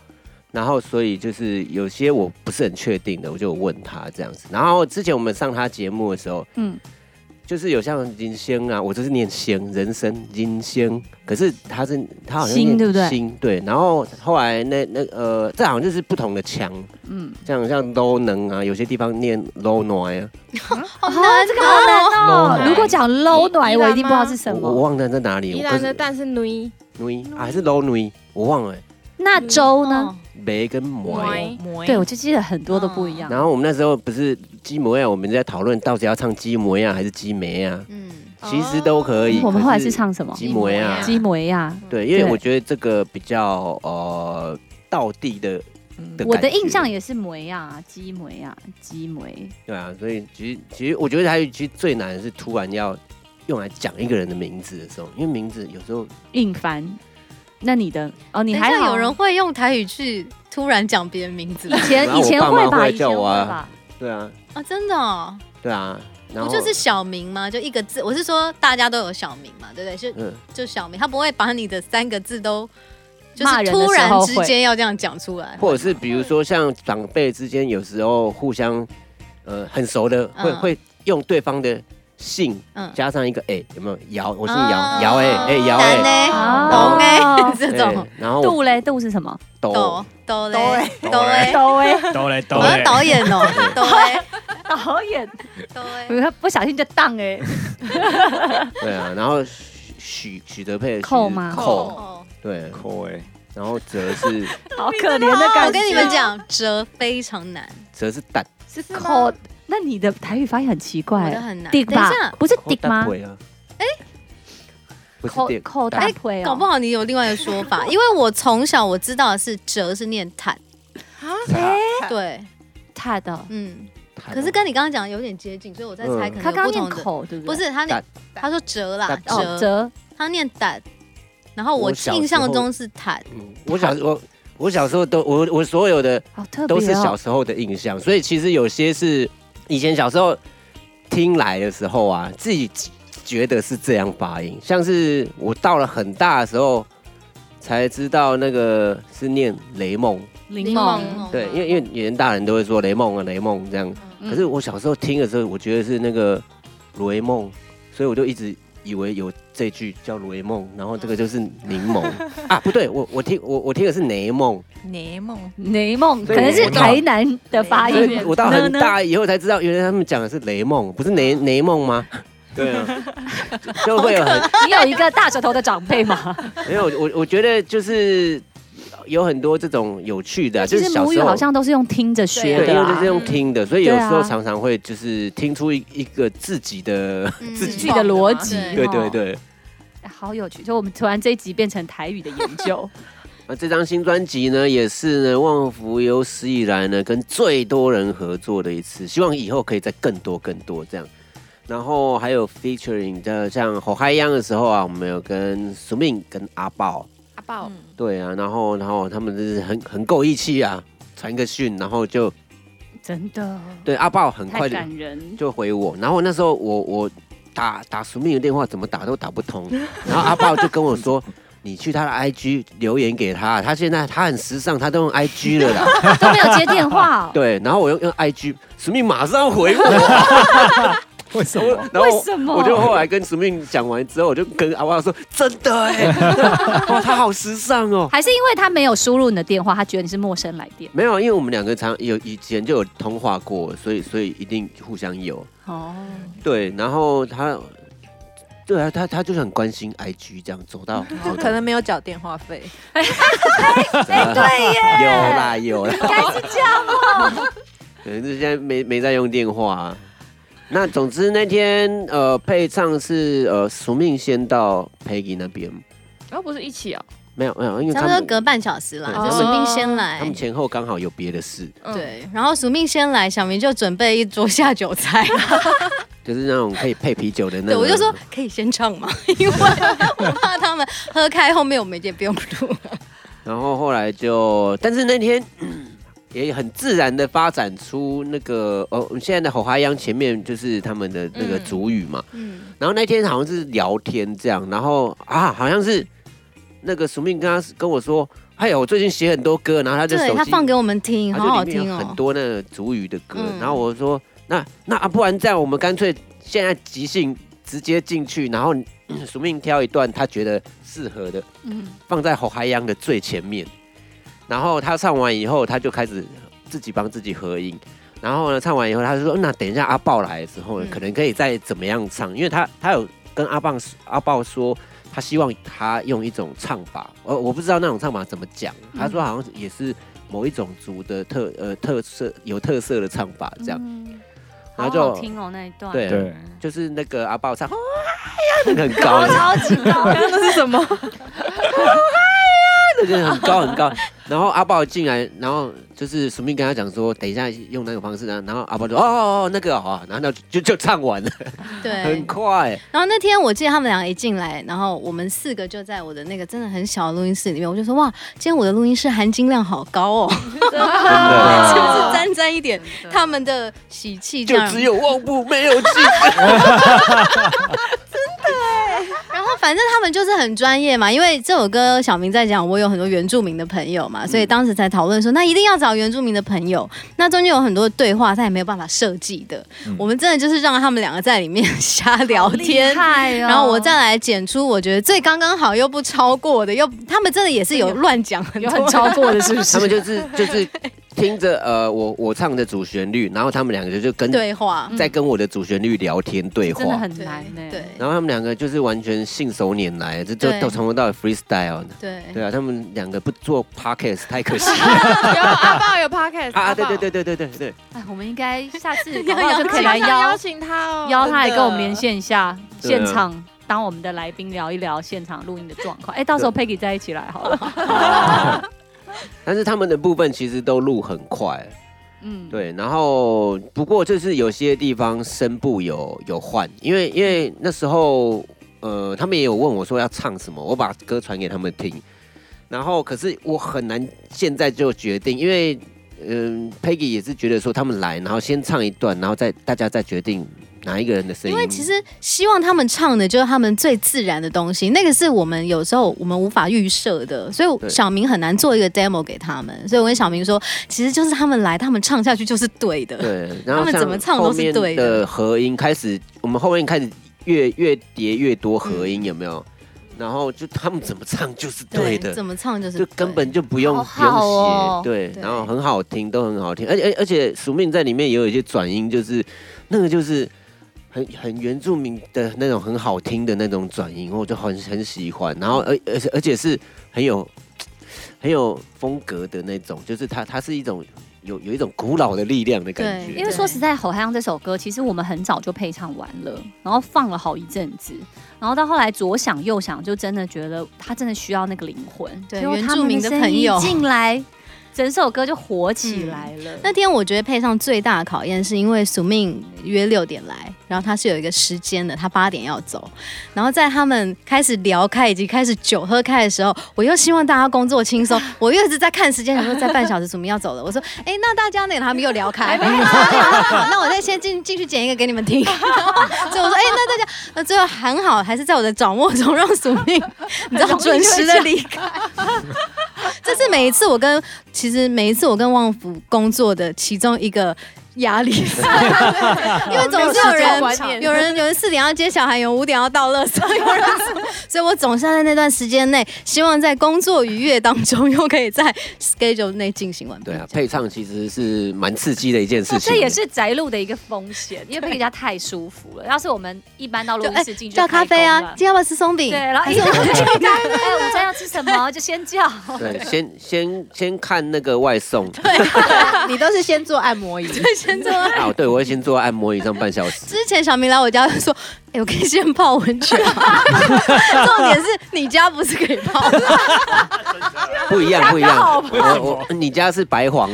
Speaker 1: 然后所以就是有些我不是很确定的，我就问他这样子。然后之前我们上他节目的时候，
Speaker 4: 嗯，
Speaker 1: 就是有像人生啊，我就是念仙人生人生，可是他是他好像念
Speaker 4: 心对不对？
Speaker 1: 心对，然后后来那那呃，这好像就是不同的腔，
Speaker 4: 嗯，
Speaker 1: 像像 low 能啊，有些地方念 low 暖啊，
Speaker 2: 好
Speaker 4: 难，这 个好难哦。如果讲 low 暖，
Speaker 5: 宜
Speaker 4: 我一定不知道是什么。
Speaker 1: 我我忘了在哪里，
Speaker 5: 宜
Speaker 1: 我可是
Speaker 5: 兰的蛋是女，
Speaker 1: 女啊还是 low 女，我忘了
Speaker 4: 那粥呢？
Speaker 2: 哦
Speaker 1: 梅跟摩。
Speaker 5: 摩
Speaker 4: 对，我就记得很多都不一样。
Speaker 1: 然后我们那时候不是鸡模样，我们在讨论到底要唱鸡模样还是鸡梅呀，
Speaker 2: 嗯，
Speaker 1: 其实都可以。
Speaker 4: 我们后
Speaker 1: 来
Speaker 4: 是唱什么？
Speaker 1: 鸡模样，
Speaker 4: 鸡模呀。
Speaker 1: 对，因
Speaker 4: 为
Speaker 1: 我觉得这个比较呃道地的的
Speaker 4: 我的印象也是梅呀，鸡梅呀，鸡梅。
Speaker 1: 对啊，所以其实其实我觉得还有其实最难的是突然要用来讲一个人的名字的时候，因为名字有时候
Speaker 4: 硬翻。那你的哦，你
Speaker 2: 你
Speaker 4: 还
Speaker 2: 有人会用台语去突然讲别人名字
Speaker 4: 以前以前会吧，以前会
Speaker 1: 叫我啊
Speaker 4: 吧。
Speaker 1: 对啊
Speaker 2: 啊？真的哦，
Speaker 1: 对啊，然后
Speaker 2: 不就是小名吗？就一个字，我是说大家都有小名嘛，对不对？就
Speaker 1: 嗯
Speaker 2: 就小名，他不会把你的三个字都就是突然之间要这样讲出来，
Speaker 1: 或者是比如说像长辈之间有时候互相呃很熟的会、
Speaker 2: 嗯
Speaker 1: 会用对方的姓
Speaker 2: 嗯。
Speaker 1: 加上一个哎、有没有？姚？我姓
Speaker 2: 哦
Speaker 1: 姚，姚哎哎姚
Speaker 2: 丹
Speaker 1: 哎，
Speaker 2: 懂哎，这
Speaker 1: 对
Speaker 2: 种
Speaker 1: 然后
Speaker 4: 杜嘞，杜是什么？
Speaker 1: 抖
Speaker 2: 抖抖嘞
Speaker 3: 抖
Speaker 2: 抖嘞，
Speaker 4: 抖哎，
Speaker 3: 都嘞。都
Speaker 2: 我要
Speaker 3: 嘞，
Speaker 2: 导演哦，抖嘞。
Speaker 4: 导演，
Speaker 2: 抖嘞，
Speaker 4: 不不小心就当哎。
Speaker 1: 对啊，然后许许德佩的许
Speaker 4: 寇吗？
Speaker 1: 寇。
Speaker 2: 哦
Speaker 1: 对，
Speaker 3: 扣哎，
Speaker 1: 然后哲是
Speaker 4: 好可怜的感觉。
Speaker 2: 我跟你们讲，折非常难，
Speaker 1: 哲是蛋，
Speaker 4: 是扣，那你的台语发音很奇怪。
Speaker 2: 的。很难。
Speaker 4: 迪吧？
Speaker 2: 等一下，，
Speaker 4: 不是
Speaker 1: 扣
Speaker 4: 迪
Speaker 1: 吗？哎，不是
Speaker 4: 扣
Speaker 1: 电
Speaker 4: 扣大腿哦，
Speaker 2: 搞不好你有另外一个说法，因为我从小我知道的是折是念坦，
Speaker 4: 哎，
Speaker 2: 对，
Speaker 4: 他的
Speaker 2: 嗯，可是跟你刚刚讲的有点接近，所以我在猜
Speaker 1: 嗯。
Speaker 2: 可能
Speaker 4: 他刚刚念
Speaker 2: 有不同的。
Speaker 4: 口，对不
Speaker 2: 对？
Speaker 4: 不？
Speaker 2: 是他念，他说折啦，折，
Speaker 4: 折
Speaker 2: 他念胆，然后我印象中是坦，
Speaker 1: 嗯，我小我我小时候都我我所有的
Speaker 4: 好特别
Speaker 1: 都是小
Speaker 4: 哦。
Speaker 1: 时候的印象，所以其实有些是以前小时候听来的时候啊，自己觉得是这样发音，像是我到了很大的时候才知道那个是念雷梦，
Speaker 4: 雷梦，
Speaker 1: 对，因为因为以前大人都会说雷梦啊雷梦这样，
Speaker 4: 嗯。
Speaker 1: 可是我小时候听的时候，我觉得是那个雷梦，所以我就一直以为有这句叫雷梦，然后这个就是柠檬 啊，不对，我我听我我听的是雷梦。
Speaker 7: 雷梦，
Speaker 4: 雷梦可能是台南的
Speaker 1: 发
Speaker 4: 音。
Speaker 1: 我到很大以后才知道，原来他们讲的是雷梦，不是雷 雷梦吗？对啊，就 就会有很
Speaker 4: 你有一个大舌头的长辈吗？
Speaker 1: 没有我我觉得就是有很多这种有趣的啊，
Speaker 4: 其实母语好像都是用听着
Speaker 1: 学，
Speaker 4: 的啊
Speaker 1: 因为就是。用听的，所以有时候常常会就是听出一一个自己的
Speaker 2: 嗯
Speaker 1: 自己
Speaker 4: 的逻辑，
Speaker 1: 对
Speaker 4: 哦
Speaker 1: 对对。
Speaker 4: 哎好有趣。就我们突然这一集变成台语的研究，
Speaker 1: 那这张新专辑呢，也是呢旺福有史以来呢跟最多人合作的一次，希望以后可以再更多更多这样。然后还有 featuring 的像火嗨央的时候啊，我们有跟 Sumin 跟阿豹，
Speaker 5: 阿豹，
Speaker 1: 对啊，然后然后他们就是很很够义气啊，传个讯，然后就
Speaker 4: 真的
Speaker 1: 对阿豹很快就
Speaker 4: 感人。
Speaker 1: 就回我，然后那时候我我打打 Sumin 的电话怎么打都打不通，然后阿豹就跟我说。你去他的 IG 留言给他，他现在他很时尚，他都用 IG 了啦。
Speaker 4: 都没有接电话哦，
Speaker 1: 对，然后我用用 IG，史密马上回我，
Speaker 3: 为什
Speaker 1: 我
Speaker 3: 么？
Speaker 1: 然后
Speaker 4: 为什么
Speaker 1: 我就后来跟史密讲完之后，我就跟阿旺说，真的哎，哇，他好时尚哦。
Speaker 4: 还是因为他没有输入你的电话，他觉得你是陌生来电。
Speaker 1: 没有，因为我们两个常有以前就有通话过，所以所以一定互相有。
Speaker 4: 哦，
Speaker 1: 对，然后他，对啊，他他就是很关心 IG 这样走到，
Speaker 7: 可能没有缴电话费。
Speaker 1: 哎对耶，有啦有啦，
Speaker 4: 应该是这样哦。
Speaker 1: 可能是现在没没在用电话、啊。那总之那天呃配唱是呃署命先到 Peggy 那边，
Speaker 5: 然后不是一起哦，
Speaker 1: 没有没有，因为
Speaker 2: 差
Speaker 1: 他们
Speaker 2: 不多隔半小时啦，
Speaker 1: 对
Speaker 2: 就署命先来
Speaker 1: 他们。前后刚好有别的事，
Speaker 5: 嗯，
Speaker 2: 对，然后署命先来，小明就准备一桌下酒菜。
Speaker 1: 就是那种可以配啤酒的那
Speaker 2: 对，
Speaker 1: 种。
Speaker 2: 我就说可以先唱嘛，因为我怕他们喝开，后面我们也不用录了。
Speaker 1: 然后后来就，但是那天、嗯也很自然的发展出那个哦，现在的吼哈央前面就是他们的那个主语嘛。
Speaker 2: 嗯，
Speaker 1: 然后那天好像是聊天这样，然后啊，好像是那个署命跟他跟我说，哎呀，我最近写很多歌，然后他就手机
Speaker 2: 对他放给我们听，
Speaker 1: 他
Speaker 2: 好好听哦。
Speaker 1: 很多那个主语的歌。
Speaker 2: 嗯
Speaker 1: 然后我说，那那啊，不然这样，我们干脆现在即兴直接进去，然后嗯署命挑一段他觉得适合的，
Speaker 4: 嗯，
Speaker 1: 放在吼海洋的最前面。然后他唱完以后，他就开始自己帮自己合影。然后呢，唱完以后，他就说：“那等一下阿豹来的时候可能可以再怎么样唱，因为他他有跟阿棒阿豹说，他希望他用一种唱法，我我不知道那种唱法怎么讲。他说好像也是某一种族的特呃特色有特色的唱法这样。
Speaker 4: 嗯
Speaker 1: 然后就
Speaker 4: 好好听哦那一段，
Speaker 1: 对
Speaker 3: 对，
Speaker 1: 就是那个阿豹唱，那个很高，
Speaker 4: 超级高，
Speaker 5: 那是什么？
Speaker 1: 那个很高很高。然后阿豹进来，然后就是署命跟他讲说，等一下用那个方式呢。然后阿豹就哦哦哦那个哦，然后就就就唱完了，
Speaker 2: 对
Speaker 1: 很，快。
Speaker 2: 然后那天我记得他们两个一进来，然后我们四个就在我的那个真的很小的录音室里面，我就说哇，今天我的录音室含金量好高哦，是不 是沾沾一点他们的喜气？
Speaker 1: 就只有旺布没有
Speaker 2: 进。反正他们就是很专业嘛，因为这首歌小明在讲，我有很多原住民的朋友嘛，所以当时才讨论说，那一定要找原住民的朋友。那中间有很多对话，他也没有办法设计的。
Speaker 3: 嗯
Speaker 2: 我们真的就是让他们两个在里面瞎聊天。
Speaker 4: 太
Speaker 2: 然后我再来剪出我觉得最刚刚好又不超过的，又他们真的也是有乱讲很多
Speaker 4: 有很超过的，是不是？
Speaker 1: 他们就是就是听着呃我我唱的主旋律，然后他们两个就就跟
Speaker 2: 对话，
Speaker 1: 在跟我的主旋律聊天对
Speaker 4: 真的
Speaker 1: 话。
Speaker 4: 很难呢。
Speaker 2: 对
Speaker 1: 然后他们两个就是完全信手拈来，这就
Speaker 2: 对
Speaker 1: 都从头到尾 freestyle 的。
Speaker 2: 对
Speaker 1: 对啊，他们两个不做 podcast 太可惜了
Speaker 5: 有阿豹有 podcast
Speaker 1: 啊！对对对对对对对，
Speaker 4: 哎，我们应该下次 就可以来
Speaker 5: 邀
Speaker 4: 邀
Speaker 5: 请他哦，
Speaker 4: 邀他来跟我们连线一下，现场当我们的来宾聊一聊现场录音的状况。哎，到时候 Peggy 再一起来好了。
Speaker 1: 但是他们的部分其实都录很快，
Speaker 4: 嗯，
Speaker 1: 对，然后不过就是有些地方声部有有换，因为因为那时候呃他们也有问我说要唱什么，我把歌传给他们听，然后可是我很难现在就决定，因为嗯、呃、Peggy 也是觉得说他们来，然后先唱一段，然后再大家再决定。哪一个人的声音？
Speaker 2: 因为其实希望他们唱的就是他们最自然的东西，那个是我们有时候我们无法预设的，所以小明很难做一个 demo 给他们。所以我跟小明说，其实就是他们来，他们唱下去就是对的。
Speaker 1: 对，然后
Speaker 2: 他们怎么唱都是对的。
Speaker 1: 合音开始，我们后面开始越越叠越多合音，有没有？然后就他们怎么唱就是对的，
Speaker 2: 怎么唱就是
Speaker 1: 就根本就不用不用写，对，然后很好听，都很好听，而且而且署命在里面也有一些转音，就是那个就是。很很原住民的那种很好听的那种转音，我就很很喜欢。然后而而且而且是很有 很有风格的那种，就是它它是一种有有一种古老的力量的感觉。
Speaker 4: 因为说实在，《吼哈央》这首歌其实我们很早就配唱完了，然后放了好一阵子，然后到后来左想右想，就真的觉得他真的需要那个灵魂，
Speaker 2: 对原住民的朋友
Speaker 4: 进来。整首歌就火起来了。
Speaker 2: 嗯、那天我觉得配上最大的考验，是因为宿命约六点来，然后他是有一个时间的，他八点要走。然后在他们开始聊开以及开始酒喝开的时候，我又希望大家工作轻松，我又一直在看时间，想说在半小时署命要走了。我说，哎、欸，那大家那个他们又聊开，好，那我再先进进去剪一个给你们听。所以我说，哎、欸，那大家那最后很好，还是在我的掌握中，让宿命你知道 准时的离开。这是每一次我跟其实其实每一次我跟旺福工作的其中一个。压力，因为总是有人，有人，有人四点要接小孩，有五点要到垃圾，有人，所以我总是要在那段时间内，希望在工作愉悦当中，又可以在 schedule 内进行完。
Speaker 1: 对啊，配唱其实是蛮刺激的一件事情，
Speaker 4: 这也是宅路的一个风险，因为配人家太舒服了。要是我们一般到录音室进去
Speaker 2: 叫咖啡啊，今天要不要吃松饼？
Speaker 4: 对，然后一直问哎，午餐要吃什么？就先叫。
Speaker 1: 对，先先先看那个外送。
Speaker 7: 对，你都是先做按摩椅。
Speaker 2: 先做
Speaker 1: 哦，对，我会先做按摩椅上半小时。
Speaker 2: 之前小明来我家说，哎、欸，我可以先泡温泉。重点是你家不是可以泡的？
Speaker 1: 不一样，不一样。我我你家是白黄，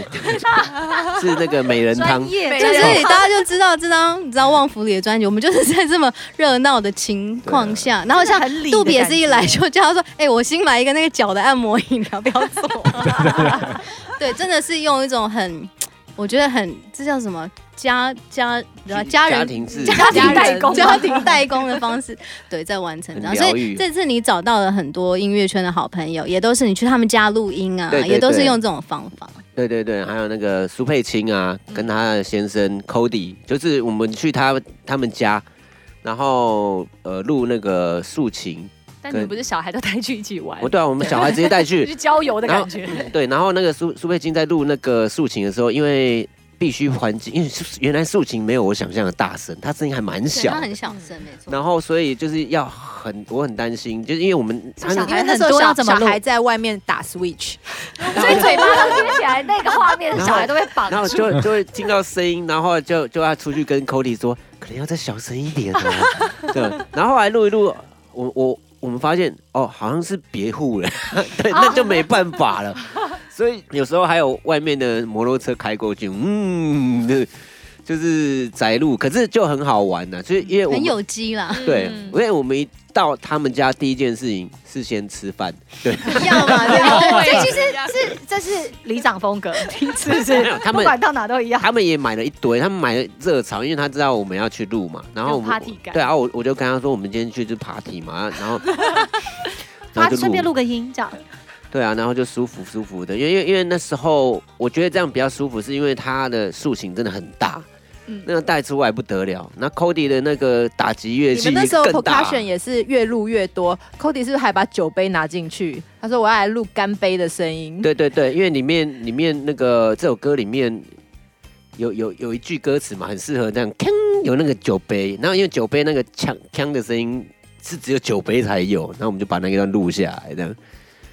Speaker 1: 是那个美人汤。
Speaker 2: 就是大家就知道这张你知道旺福里的专辑，我们就是在这么热闹的情况下，然后像杜比也是一来就叫他说，哎、欸，我新买一个那个脚的按摩椅，你要不要做？对，真的是用一种很。我觉得很，这叫什么家家家人
Speaker 1: 家庭
Speaker 2: 家庭代工家庭代工的方式，对，在完成。所以这次你找到了很多音乐圈的好朋友，也都是你去他们家录音啊，也都是用这种方法。
Speaker 1: 对对对，还有那个苏佩青啊，跟他的先生 Cody，就是我们去他他们家，然后呃录那个竖琴。
Speaker 4: 但你们不是小孩都带去一起玩？
Speaker 1: 哦，对啊，我们 小孩直接带去，
Speaker 4: 去郊游的感觉。
Speaker 1: 对，然后那个苏苏佩金在录那个竖琴的时候，因为必须环境，因为原来竖琴没有我想象的大声，他声音还蛮小，
Speaker 2: 他很小声，没错。
Speaker 1: 然后所以就是要很，我很担心，就是因为我们
Speaker 7: 小孩那时候小小孩在外面打 Switch，
Speaker 4: 所以嘴巴都贴起来，那个画面小孩都会绑，
Speaker 1: 然后就就会听到声音，然后就就要出去跟 Cody 说，可能要再小声一点哦。对，然后后来录一录，我我。我们发现哦，好像是别户了，对，那就没办法了。所以有时候还有外面的摩托车开过去，嗯，就就是宅路，可是就很好玩呢。所以因为我
Speaker 2: 很有机啦，
Speaker 1: 对，因为我们一到他们家，第一件事情是先吃饭，对，
Speaker 2: 要嘛，对，
Speaker 4: 这其实是这是里长风格，是不是？他们不管到哪都一样。
Speaker 1: 他们也买了一堆，他们买了热炒，因为他知道我们要去录嘛，然后我们
Speaker 4: party 感，
Speaker 1: 对啊，我我就跟他说，我们今天去就 party 嘛，然后
Speaker 4: 他顺便录个音，这样。
Speaker 1: 对啊，然后就舒服舒服的，因为因为因为那时候我觉得这样比较舒服，是因为他的塑形真的很大。嗯、那个带出来不得了，那 Cody 的那个打击乐器，
Speaker 7: 你们那时候 percussion 也是越录越多。Cody 是不是还把酒杯拿进去？他说我要来录干杯的声音。
Speaker 1: 对对对，因为里面里面那个这首歌里面有有有一句歌词嘛，很适合这样，锵，有那个酒杯。然后因为酒杯那个锵锵的声音是只有酒杯才有，然后我们就把那一段录下来，这样。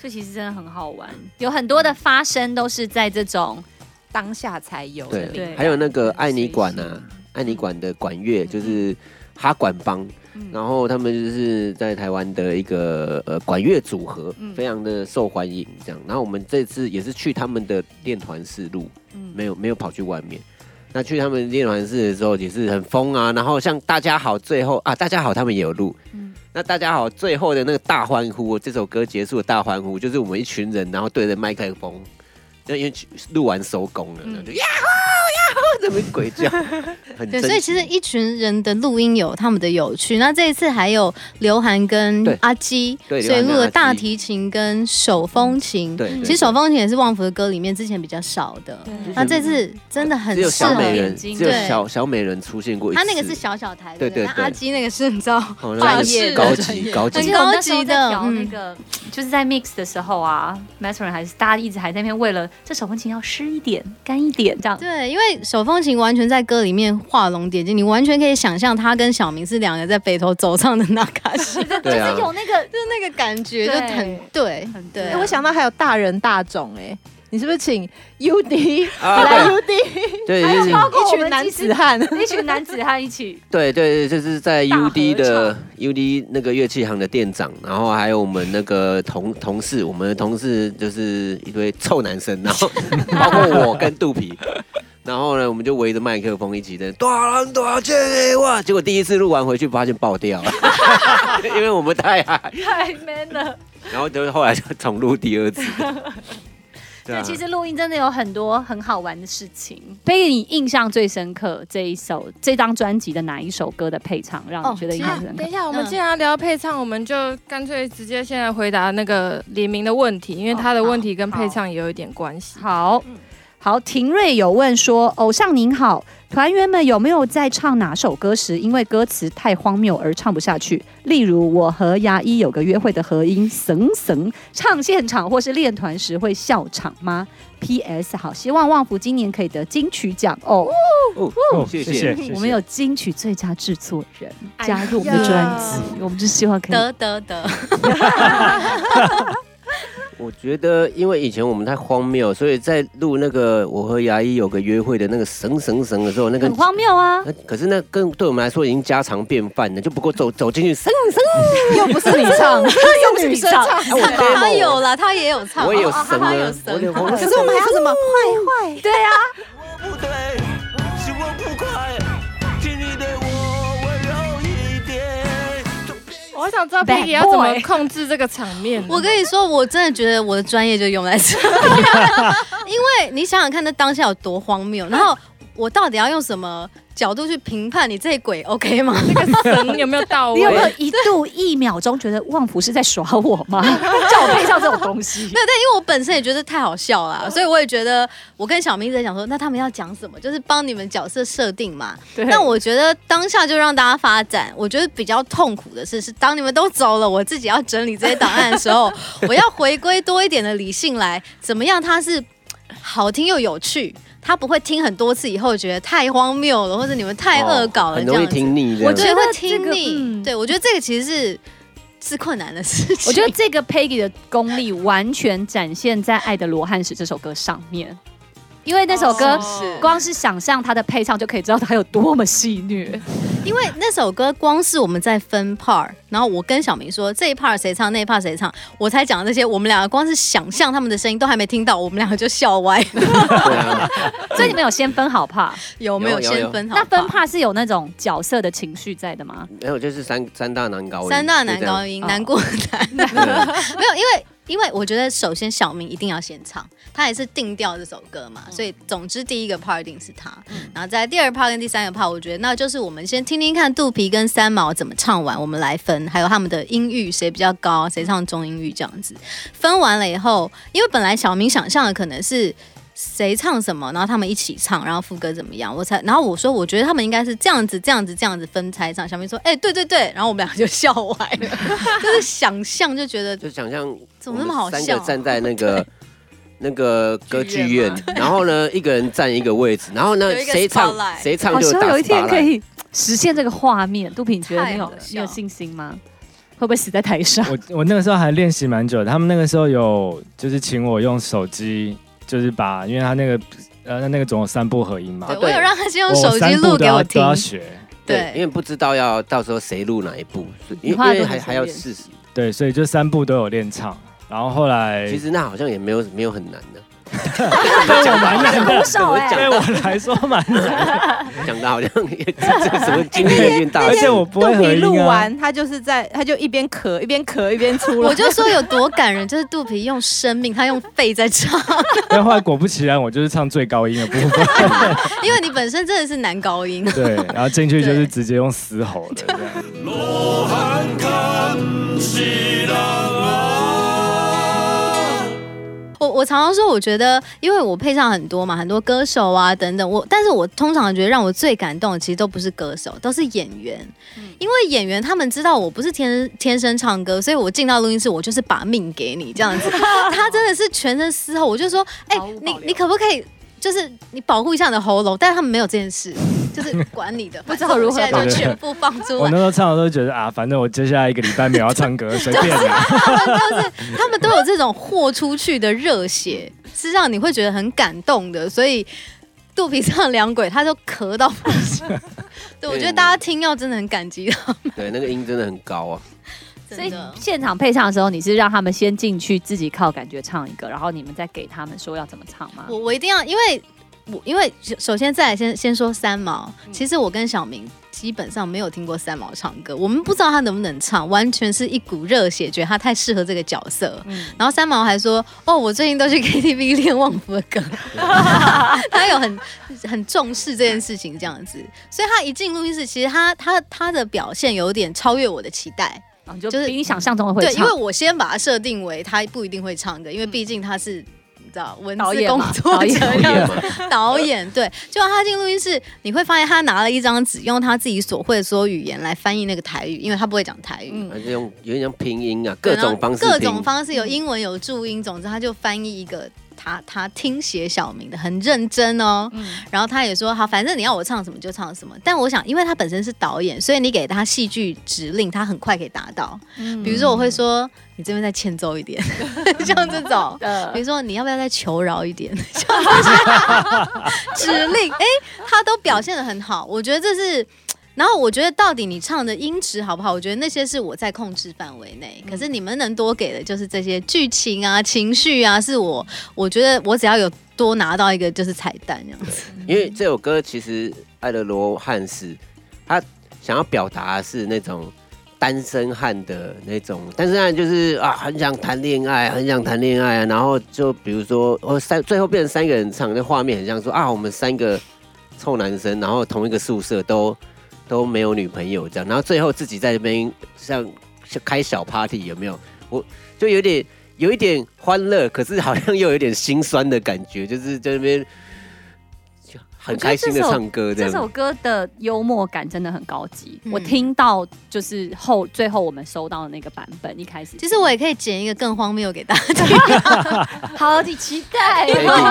Speaker 4: 这其实真的很好玩，有很多的发生都是在这种。
Speaker 7: 当下才有
Speaker 1: 对，还有那个爱你管啊，爱你管的管乐就是哈管帮，然后他们就是在台湾的一个呃管乐组合，非常的受欢迎。这样，然后我们这次也是去他们的练团室录，没有没有跑去外面。那去他们练团室的时候也是很疯啊。然后像大家好，最后啊大家好，他们也有录。那大家好，最后的那个大欢呼，这首歌结束的大欢呼，就是我们一群人，然后对着麦克风，就因为录完收工了，就呀呼 这边鬼叫，很
Speaker 2: 对，所以其实一群人的录音有他们的有趣。那这一次还有刘涵跟阿基，
Speaker 1: 对，
Speaker 2: 所以录了大提琴跟手风琴。对，其实手风琴也是旺福的歌里面之前比较少的。那这次真的很适合眼睛，
Speaker 1: 只有小小美人出现过一次。
Speaker 2: 他那个是小小台的，
Speaker 1: 对对。
Speaker 2: 那阿基那个是你知道，
Speaker 1: 高级高级高级
Speaker 4: 很高级的。那个就是在 mix 的时候啊，master 还是大家一直还在那边为了这手风琴要湿一点、干一点这样。
Speaker 2: 对，因为手风琴完全在歌里面画龙点睛，你完全可以想象他跟小明是两个在北头走唱的那卡西，
Speaker 4: 就是有那个
Speaker 2: 就是那个感觉，就很对，很对。
Speaker 7: 我想到还有大人大种哎。你是不是请 UD 来 UD？
Speaker 1: 对，
Speaker 4: 还有包括
Speaker 7: 一群男子汉，
Speaker 4: 一群男子汉一起。
Speaker 1: 对对对，就是在 UD 的 UD 那个乐器行的店长，然后还有我们那个同同事，我们的同事就是一堆臭男生，然后包括我跟肚皮，然后呢，我们就围着麦克风一起在多少人多少钱哇！结果第一次录完回去，发现爆掉了，因为我们太 嗨
Speaker 4: 太 man 了。
Speaker 1: 然后就是后来就重录第二次。
Speaker 4: 对，其实录音真的有很多很好玩的事情。Peggy，你印象最深刻这一首这张专辑的哪一首歌的配唱让你觉得印象深刻？
Speaker 5: 等一下，我们既然要聊配唱，我们就干脆直接先来回答那个李明的问题，因为他的问题跟配唱也有一点关系。
Speaker 4: 好。好，廷瑞有问说：“偶像您好，团员们有没有在唱哪首歌时，因为歌词太荒谬而唱不下去？例如我和牙医有个约会的合音，神神唱现场或是练团时会笑场吗？P.S. 好，希望旺福今年可以得金曲奖哦。
Speaker 1: 哦，谢谢。
Speaker 4: 我们有金曲最佳制作人加入我们的专辑，我们就希望可以
Speaker 2: 得得得。
Speaker 1: 我觉得，因为以前我们太荒谬，所以在录那个我和牙医有个约会的那个神神神的时候，那个
Speaker 4: 很荒谬啊。
Speaker 1: 可是那跟对我们来说已经家常便饭了，就不过走走进去神神，
Speaker 7: 又不是你 唱，
Speaker 4: 又不是女生唱，
Speaker 2: 他有了，他也有唱，
Speaker 1: 我也有神啊，
Speaker 7: 可是我们还要什么？坏坏？
Speaker 4: 对啊。
Speaker 5: 我想知道 Peggy 要怎么控制这个场面。
Speaker 2: 我跟你说，我真的觉得我的专业就用在这，因为你想想看，那当下有多荒谬，然后我到底要用什么角度去评判你这鬼 OK 吗？
Speaker 5: 那个神有没有到位？
Speaker 4: 你有没有一度一秒钟觉得旺福是在耍我吗？叫我配上这种东西？
Speaker 2: 没有，但因为我本身也觉得太好笑了，所以我也觉得我跟小明在讲说，那他们要讲什么？就是帮你们角色设定嘛。对。那我觉得当下就让大家发展。我觉得比较痛苦的是，是当你们都走了，我自己要整理这些档案的时候，我要回归多一点的理性来，怎么样？它是好听又有趣。他不会听很多次以后觉得太荒谬了，或者你们太恶搞了，
Speaker 1: 很容易听腻。
Speaker 2: 我觉得会听腻，对，我觉得这个其实是是困难的事情。
Speaker 4: 我觉得这个 Peggy 的功力完全展现在《爱的罗汉史》这首歌上面。因为那首歌，光是想象它的配唱就可以知道它有多么戏虐。
Speaker 2: 因为那首歌光是我们在分 part，然后我跟小明说这一 part 谁唱，那一 part 谁唱，我才讲这些。我们两个光是想象他们的声音都还没听到，我们两个就笑歪了。
Speaker 4: 所以你们有先分好 part？
Speaker 2: 有没有先分好？
Speaker 4: 那分 part 是有那种角色的情绪在的吗？
Speaker 1: 没有，就是三三大男高音，
Speaker 2: 三大男高音，难过难。没有，因为。因为我觉得，首先小明一定要先唱，他也是定调这首歌嘛，所以总之第一个 part 一定是他，然后在第二 part 跟第三个 part，我觉得那就是我们先听听看肚皮跟三毛怎么唱完，我们来分，还有他们的音域谁比较高，谁唱中音域这样子，分完了以后，因为本来小明想象的可能是。谁唱什么，然后他们一起唱，然后副歌怎么样？我才，然后我说，我觉得他们应该是这样子，这样子，这样子分拆唱。小明说，哎、欸，对对对，然后我们俩就笑歪了，就是想象就觉得，
Speaker 1: 就想象
Speaker 2: 怎么那么好笑？
Speaker 1: 三个站在那个那个歌剧院，然后呢，一个人占一个位置，然后呢，谁唱谁唱就打。
Speaker 4: 有一天可以实现这个画面，肚皮你觉得你有你有信心吗？会不会死在台上？
Speaker 3: 我我那个时候还练习蛮久的，他们那个时候有就是请我用手机。就是把，因为他那个呃，那那个总有三部合音嘛。
Speaker 2: 对，我有让他先用手机录给我听。
Speaker 3: 都要学，
Speaker 1: 对，因，为不知道要到时候谁录哪一部，因为还还要试试。
Speaker 3: 对，所以就三部都有练唱，然后后来
Speaker 1: 其实那好像也没有没有很难的，
Speaker 3: 对我蛮难的，对我来说蛮难，
Speaker 1: 讲的好像也这这什么经验变大
Speaker 3: 而且我不会合
Speaker 7: 肚皮
Speaker 3: 录。
Speaker 7: 完，他就是在，他就一边咳一边咳一边出来。
Speaker 2: 我就说有多感人，就是肚皮用生命，他用肺在唱，
Speaker 3: 但后来果不其然，我就是唱最高音的部分，
Speaker 2: 因为你本身真的是男高音。
Speaker 3: 对，然后进去就是直接用嘶吼的这样。
Speaker 2: 我我常常说，我觉得，因为我配上很多嘛，很多歌手啊等等，我，但是我通常觉得让我最感动的，其实都不是歌手，都是演员，因为演员他们知道我不是天天生唱歌，所以我进到录音室，我就是把命给你这样子。他真的是全身嘶吼，我就说，哎、你你可不可以？就是你保护一下你的喉咙，但是他们没有这件事，就是管你的，
Speaker 4: 不知道如何
Speaker 2: 现在就全部放出来。
Speaker 3: 我那时候唱的时候觉得啊，反正我接下来一个礼拜没有要唱歌，随便啦。
Speaker 2: 他 们就是他们都有这种豁出去的热血，是让你会觉得很感动的。所以肚皮上两鬼，他就咳到不行。对，我觉得大家听要真的很感激他们。
Speaker 1: 对，那个音真的很高啊。
Speaker 4: 所以现场配唱的时候，你是让他们先进去自己靠感觉唱一个，然后你们再给他们说要怎么唱吗？
Speaker 2: 我我一定要，因为我因为首先再来先先说三毛，其实我跟小明基本上没有听过三毛唱歌，我们不知道他能不能唱，完全是一股热血，觉得他太适合这个角色。
Speaker 4: 嗯
Speaker 2: 然后三毛还说：“哦，我最近都去 KTV 练旺夫的歌。”他有很很重视这件事情，这样子，所以他一进录音室，其实他他他的表现有点超越我的期待。
Speaker 4: 就
Speaker 2: 就是
Speaker 4: 比你想象中的会
Speaker 2: 对，因为。我先把它设定为他不一定会唱歌，因为毕竟他是。你知道文字
Speaker 4: 导演嘛
Speaker 2: 工作者
Speaker 4: 导演
Speaker 2: 对，就他进录音室，你会发现他拿了一张纸，用他自己所会的所有语言来翻译那个台语，因为他不会讲台语。
Speaker 4: 嗯
Speaker 1: 还是用有点像拼音啊，各种方式
Speaker 2: 各种方式有英文有注音，总之他就翻译一个他他听写小明的很认真哦，
Speaker 4: 嗯
Speaker 2: 然后他也说好，反正你要我唱什么就唱什么。但我想，因为他本身是导演，所以你给他戏剧指令，他很快可以达到。
Speaker 4: 嗯
Speaker 2: 比如说我会说你这边再欠揍一点，像这种。
Speaker 4: 呃
Speaker 2: 比如说你要不要再求饶一点，像这些指令，哎，他都表现的很好，我觉得这是。然后我觉得到底你唱的音质好不好？我觉得那些是我在控制范围内。可是你们能多给的就是这些剧情啊、情绪啊，是我我觉得我只要有多拿到一个就是彩蛋这样子。
Speaker 1: 因为这首歌其实爱德罗汉斯他想要表达的是那种单身汉的那种单身汉，就是啊很想谈恋爱，很想谈恋爱啊。然后就比如说哦三最后变成三个人唱，那画面很像说啊我们三个臭男生，然后同一个宿舍都都没有女朋友这样，然后最后自己在那边像像开小 party 有没有？我就有点有一点欢乐，可是好像又有一点心酸的感觉，就是在那边就很开心的唱歌这样。
Speaker 4: 这首歌的幽默感真的很高级，
Speaker 2: 嗯
Speaker 4: 我听到就是后最后我们收到的那个版本，一开始
Speaker 2: 其实我也可以剪一个更荒谬给大家听，
Speaker 4: 好期待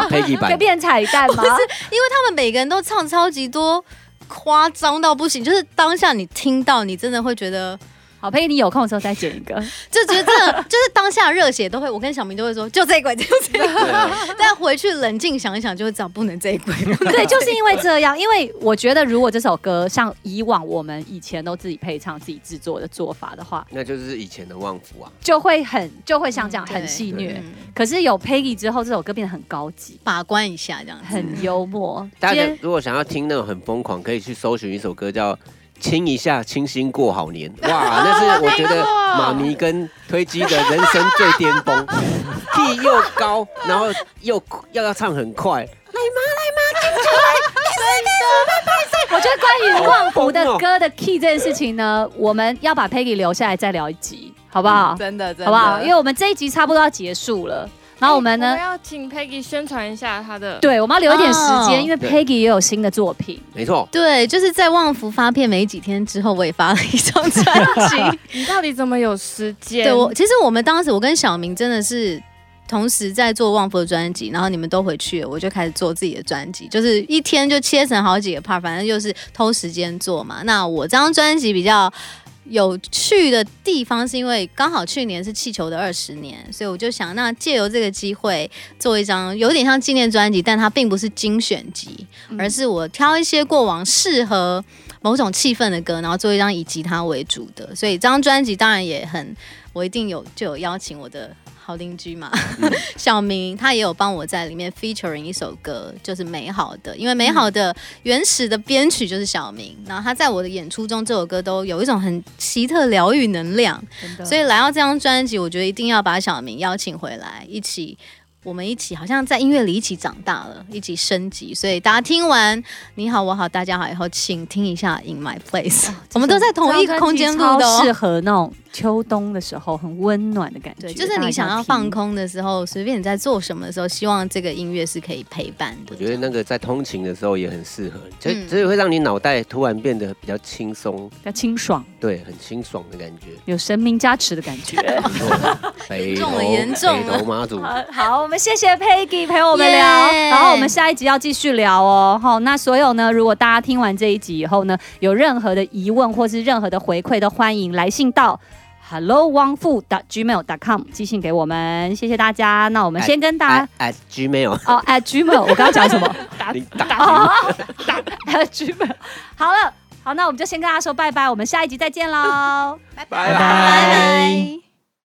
Speaker 4: 可以
Speaker 1: 版，
Speaker 4: 变彩蛋吗？
Speaker 2: 因为他们每个人都唱超级多。夸张到不行，就是当下你听到，你真的会觉得，
Speaker 4: 好，佩仪，你有空的时候再剪一个。
Speaker 2: 就觉得真的就是当下热血都会，我跟小明都会说，就这一轨，就这一轨。但回去冷静想一想，就会知道不能这一轨。
Speaker 4: 对，就是因为这样，因为我觉得如果这首歌像以往我们以前都自己配唱、自己制作的做法的话，
Speaker 1: 那就是以前的旺福啊。
Speaker 4: 就会很就会像这样
Speaker 2: 对
Speaker 4: 很戏谑。
Speaker 2: 嗯
Speaker 4: 可是有 Peggy 之后，这首歌变得很高级，
Speaker 2: 把关一下这样。
Speaker 4: 很幽默。
Speaker 1: 大家如果想要听那种很疯狂，可以去搜寻一首歌叫《亲一下，清新过好年》。哇，那是我觉得妈咪跟推机的人生最巅峰，key 又高，然后又要要唱很快。
Speaker 4: 我觉得关于旺福的歌的 key 这件事情呢，我们要把 Peggy 留下来再聊一集，好不好？
Speaker 7: 真的，真的，
Speaker 4: 好不好？因为我们这一集差不多要结束了，然后我们呢
Speaker 5: 我们，要请 Peggy 宣传一下她的。
Speaker 4: 对，我们要留一点时间，
Speaker 2: 哦
Speaker 4: 因
Speaker 1: 为
Speaker 4: Peggy 也有新的作品。
Speaker 1: 没错，
Speaker 2: 对，就是在旺福发片没几天之后，我也发了一张专辑。
Speaker 5: 你到底怎么有时间？
Speaker 2: 对我，其实我们当时我跟小明真的是同时在做旺福的专辑，然后你们都回去了，我就开始做自己的专辑，就是一天就切成好几个 part，反正就是偷时间做嘛。那我这张专辑比较。有趣的地方是因为刚好去年是气球的二十年，所以我就想，那借由这个机会做一张有点像纪念专辑，但它并不是精选集，而是我挑一些过往适合某种气氛的歌，然后做一张以吉他为主的，所以这张专辑当然也很，我一定有就有邀请我的。好邻居嘛，嗯、小明他也有帮我在里面 featuring 一首歌，就是美好的，因为美好的原始的编曲就是小明，然后他在我的演出中这首歌都有一种很奇特疗愈能量，所以来到这张专辑，我觉得一定要把小明邀请回来一起。我们一起好像在音乐里一起长大了，一起升级。所以大家听完你好我好大家好以后，请听一下 In My Place。我们都在同一个空间录的，
Speaker 4: 适合那种秋冬的时候很温暖的感觉。
Speaker 2: 对，就是你想要放空的时候，随便你在做什么的时候，希望这个音乐是可以陪伴的。
Speaker 1: 我觉得那个在通勤的时候也很适合，就所以会让你脑袋突然变得比较轻松、
Speaker 4: 比较清爽。
Speaker 1: 对，很清爽的感觉，
Speaker 4: 有神明加持的感觉。
Speaker 1: 严
Speaker 2: 重了，严重了，
Speaker 1: 妈祖。
Speaker 4: 好。我们谢谢 Peggy 陪我们聊，yeah! 然后我们下一集要继续聊哦。好，那所有呢，如果大家听完这一集以后呢，有任何的疑问或是任何的回馈，都欢迎来信到 hello 汪富 .gmail.com 寄信给我们。谢谢大家。那我们先跟大家
Speaker 1: at, at, at gmail
Speaker 4: 哦、oh,，at gmail。我刚刚讲什么？打打打 at gmail。好了，好，那我们就先跟大家说拜拜。我们下一集再见喽，
Speaker 1: 拜拜拜拜。